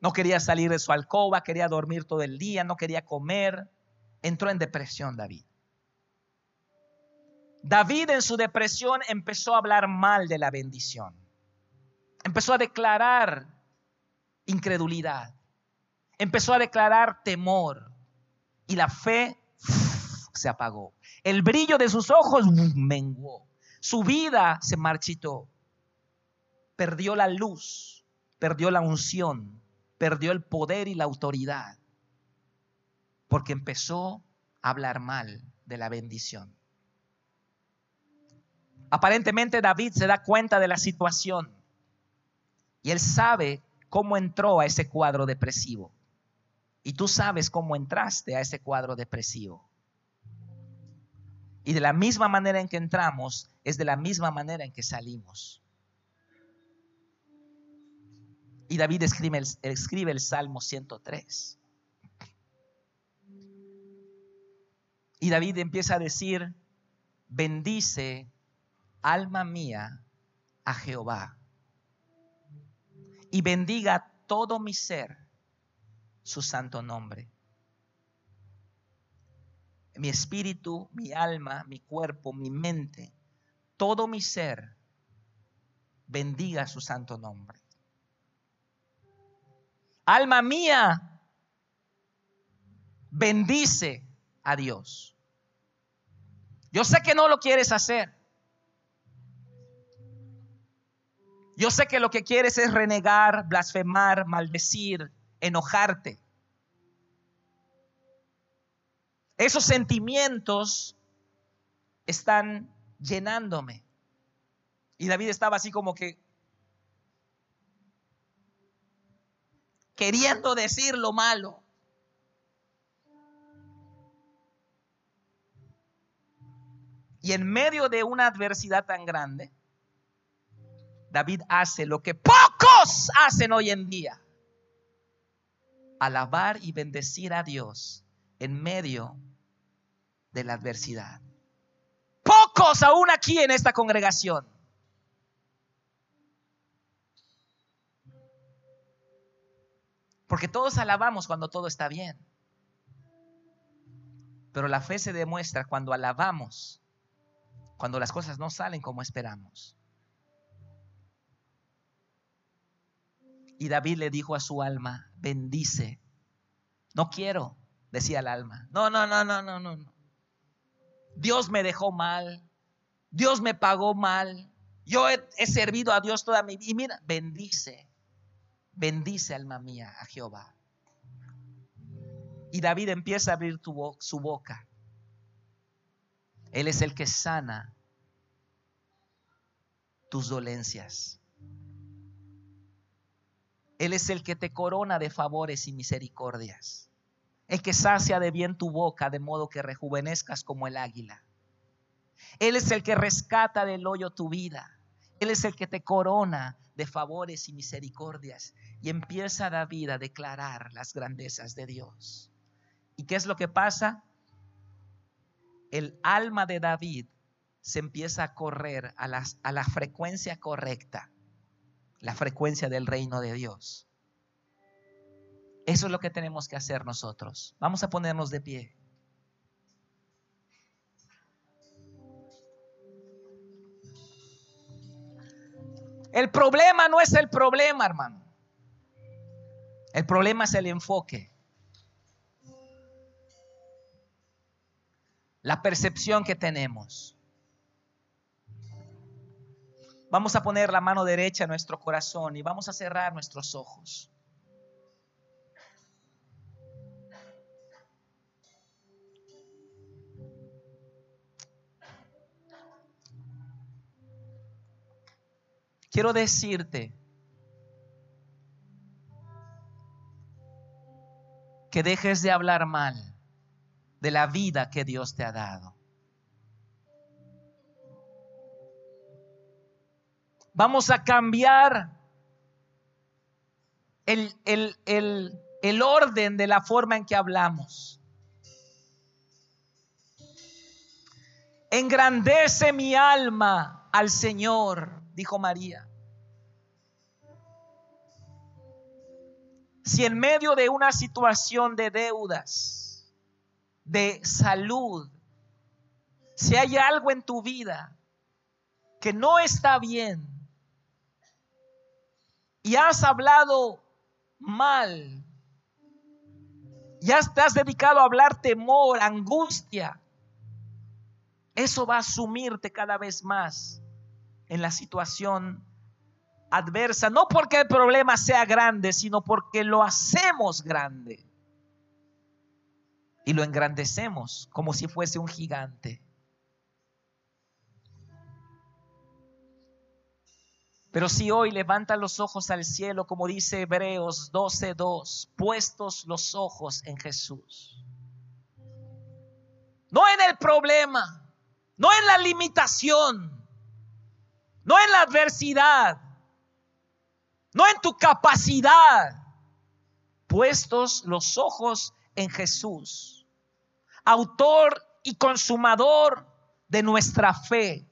No quería salir de su alcoba, quería dormir todo el día, no quería comer. Entró en depresión David. David en su depresión empezó a hablar mal de la bendición. Empezó a declarar incredulidad. Empezó a declarar temor. Y la fe se apagó. El brillo de sus ojos menguó. Su vida se marchitó. Perdió la luz, perdió la unción, perdió el poder y la autoridad. Porque empezó a hablar mal de la bendición. Aparentemente David se da cuenta de la situación y él sabe cómo entró a ese cuadro depresivo. Y tú sabes cómo entraste a ese cuadro depresivo. Y de la misma manera en que entramos, es de la misma manera en que salimos. Y David escribe el, Salmo 103. Y David empieza a decir, bendice alma mía a Jehová. Y bendiga todo mi ser su santo nombre mi espíritu, mi alma, mi cuerpo, mi mente, todo mi ser, bendiga su santo nombre. Alma mía, bendice a Dios. Yo sé que no lo quieres hacer. Yo sé que lo que quieres es renegar, blasfemar, maldecir, enojarte. Esos sentimientos están llenándome. Y David estaba así como que queriendo decir lo malo. Y en medio de una adversidad tan grande, David hace lo que pocos hacen hoy en día. Alabar y bendecir a Dios en medio de la adversidad. Pocos aún aquí en esta congregación. Porque todos alabamos cuando todo está bien. Pero la fe se demuestra cuando alabamos, cuando las cosas no salen como esperamos. Y David le dijo a su alma, bendice. No quiero, decía el alma. No, no, no, no, no, no. Dios me dejó mal. Dios me pagó mal. Yo he, servido a Dios toda mi vida. Y mira, bendice. Bendice alma mía a Jehová. Y David empieza a abrir su boca. Él es el que sana tus dolencias. Él es el que te corona de favores y misericordias. El que sacia de bien tu boca de modo que rejuvenezcas como el águila. Él es el que rescata del hoyo tu vida. Él es el que te corona de favores y misericordias. Y empieza David a declarar las grandezas de Dios. ¿Y qué es lo que pasa? El alma de David se empieza a correr a, a la frecuencia correcta, la frecuencia del reino de Dios. Eso es lo que tenemos que hacer nosotros. Vamos a ponernos de pie. El problema no es el problema, hermano. El problema es el enfoque. La percepción que tenemos. Vamos a poner la mano derecha en nuestro corazón y vamos a cerrar nuestros ojos. quiero decirte que dejes de hablar mal de la vida que Dios te ha dado. Vamos a cambiar el, el, orden de la forma en que hablamos. Engrandece mi alma al Señor dijo María. Si en medio de una situación de deudas, de salud, si hay algo en tu vida que no está bien y has hablado mal, ya te has dedicado a hablar temor, angustia, eso va a sumirte cada vez más en la situación adversa, no porque el problema sea grande, sino porque lo hacemos grande. Y lo engrandecemos como si fuese un gigante. Pero si hoy levanta los ojos al cielo, como dice Hebreos 12:2, puestos los ojos en Jesús. No en el problema, no en la limitación, no en la adversidad, no en tu capacidad, puestos los ojos en Jesús, autor y consumador de nuestra fe.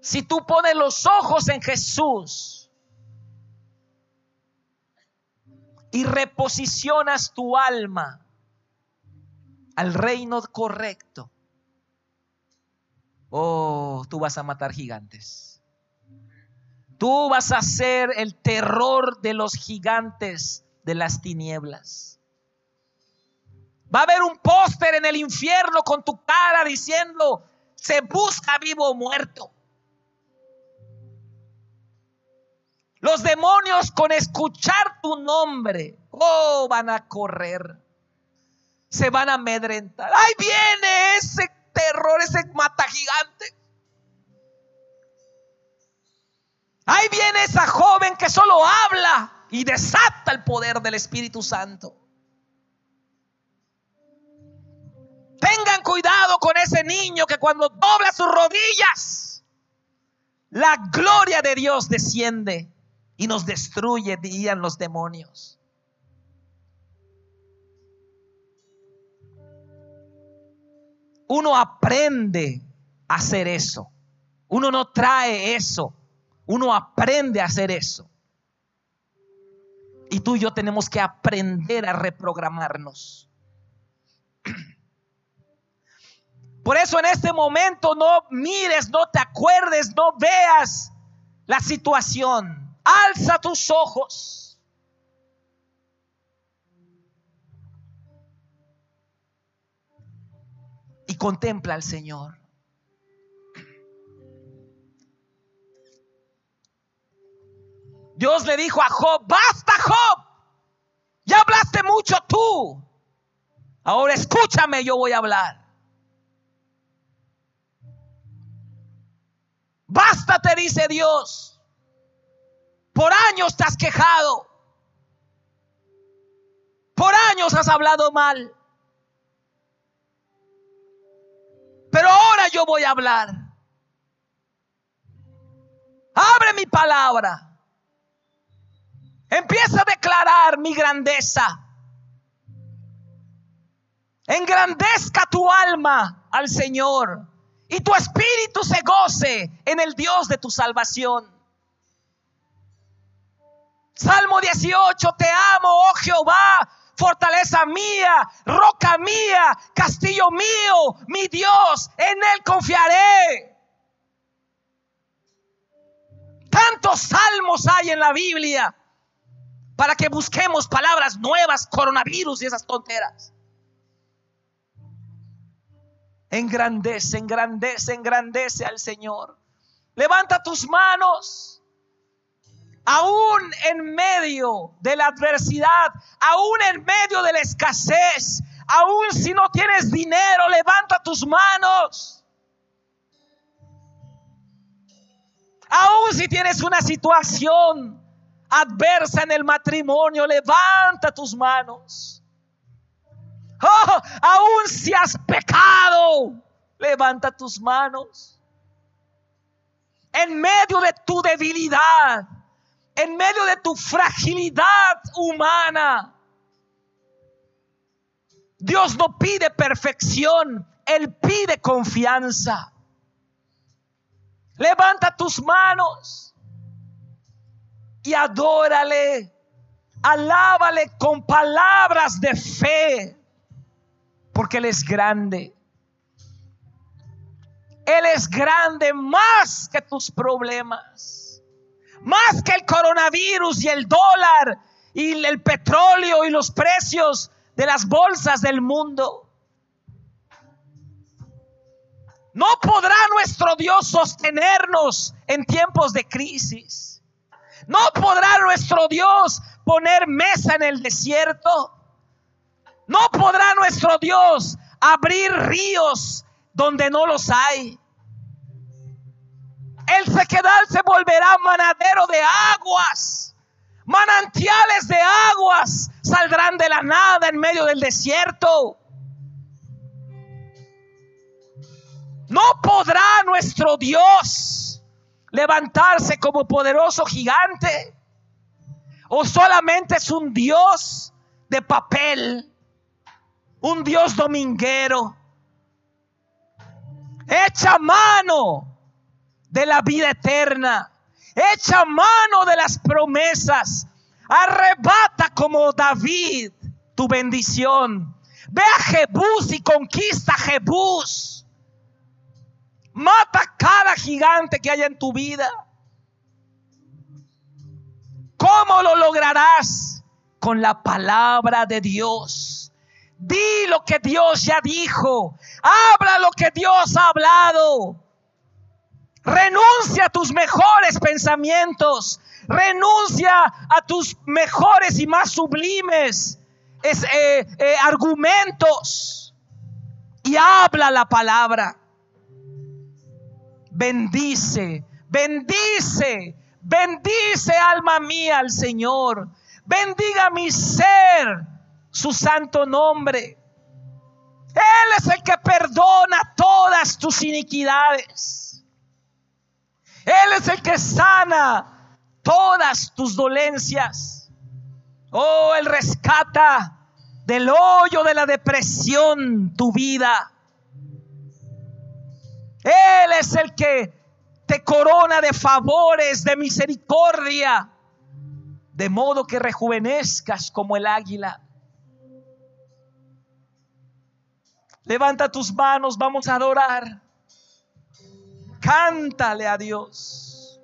Si tú pones los ojos en Jesús y reposicionas tu alma, al reino correcto, oh, tú vas a matar gigantes. Tú vas a ser el terror de los gigantes de las tinieblas. Va a haber un póster en el infierno con tu cara diciendo, se busca vivo o muerto. Los demonios con escuchar tu nombre, oh, van a correr se van a amedrentar. Ahí viene ese terror, ese mata gigante. Ahí viene esa joven que solo habla y desata el poder del Espíritu Santo. Tengan cuidado con ese niño que cuando dobla sus rodillas, la gloria de Dios desciende y nos destruye, dirían los demonios. Uno aprende a hacer eso. Uno no trae eso. Uno aprende a hacer eso. Y tú y yo tenemos que aprender a reprogramarnos. [clears throat] Por eso en este momento no mires, no te acuerdes, no veas la situación. Alza tus ojos. Y contempla al Señor. Dios le dijo a Job, basta Job, ya hablaste mucho tú. Ahora escúchame, yo voy a hablar. Basta, te dice Dios. Por años te has quejado. Por años has hablado mal. Pero ahora yo voy a hablar. Abre mi palabra. Empieza a declarar mi grandeza. Engrandezca tu alma al Señor y tu espíritu se goce en el Dios de tu salvación. Salmo 18, te amo, oh Jehová, fortaleza mía, roca mía, castillo mío, mi Dios, en Él confiaré. Tantos salmos hay en la Biblia para que busquemos palabras nuevas, coronavirus y esas tonteras. Engrandece, engrandece, engrandece al Señor. Levanta tus manos. Aún en medio de la adversidad, aún en medio de la escasez, aún si no tienes dinero, levanta tus manos. Aún si tienes una situación adversa en el matrimonio, levanta tus manos. Oh, aún si has pecado, levanta tus manos. En medio de tu debilidad, en medio de tu fragilidad humana, Dios no pide perfección, Él pide confianza. Levanta tus manos y adórale, alábale con palabras de fe porque Él es grande. Él es grande más que tus problemas, más que el coronavirus y el dólar y el petróleo y los precios de las bolsas del mundo. No podrá nuestro Dios sostenernos en tiempos de crisis. No podrá nuestro Dios poner mesa en el desierto. No podrá nuestro Dios abrir ríos donde no los hay. El sequedal se volverá manadero de aguas. Manantiales de aguas saldrán de la nada en medio del desierto. No podrá nuestro Dios levantarse como poderoso gigante. O solamente es un Dios de papel un Dios dominguero. Echa mano de la vida eterna. Echa mano de las promesas. Arrebata como David tu bendición. Ve a Jebús y conquista Jebús. Mata cada gigante que haya en tu vida. ¿Cómo lo lograrás? Con la palabra de Dios Di lo que Dios ya dijo. Habla lo que Dios ha hablado. Renuncia a tus mejores pensamientos. Renuncia a tus mejores y más sublimes eh, eh, argumentos. Y habla la palabra. Bendice, bendice, Bendice alma mía al Señor. Bendiga mi ser su santo nombre. Él es el que perdona todas tus iniquidades. Él es el que sana todas tus dolencias. Oh, Él rescata del hoyo de la depresión tu vida. Él es el que te corona de favores, de misericordia, de modo que rejuvenezcas como el águila. Levanta tus manos, vamos a adorar. Cántale a Dios.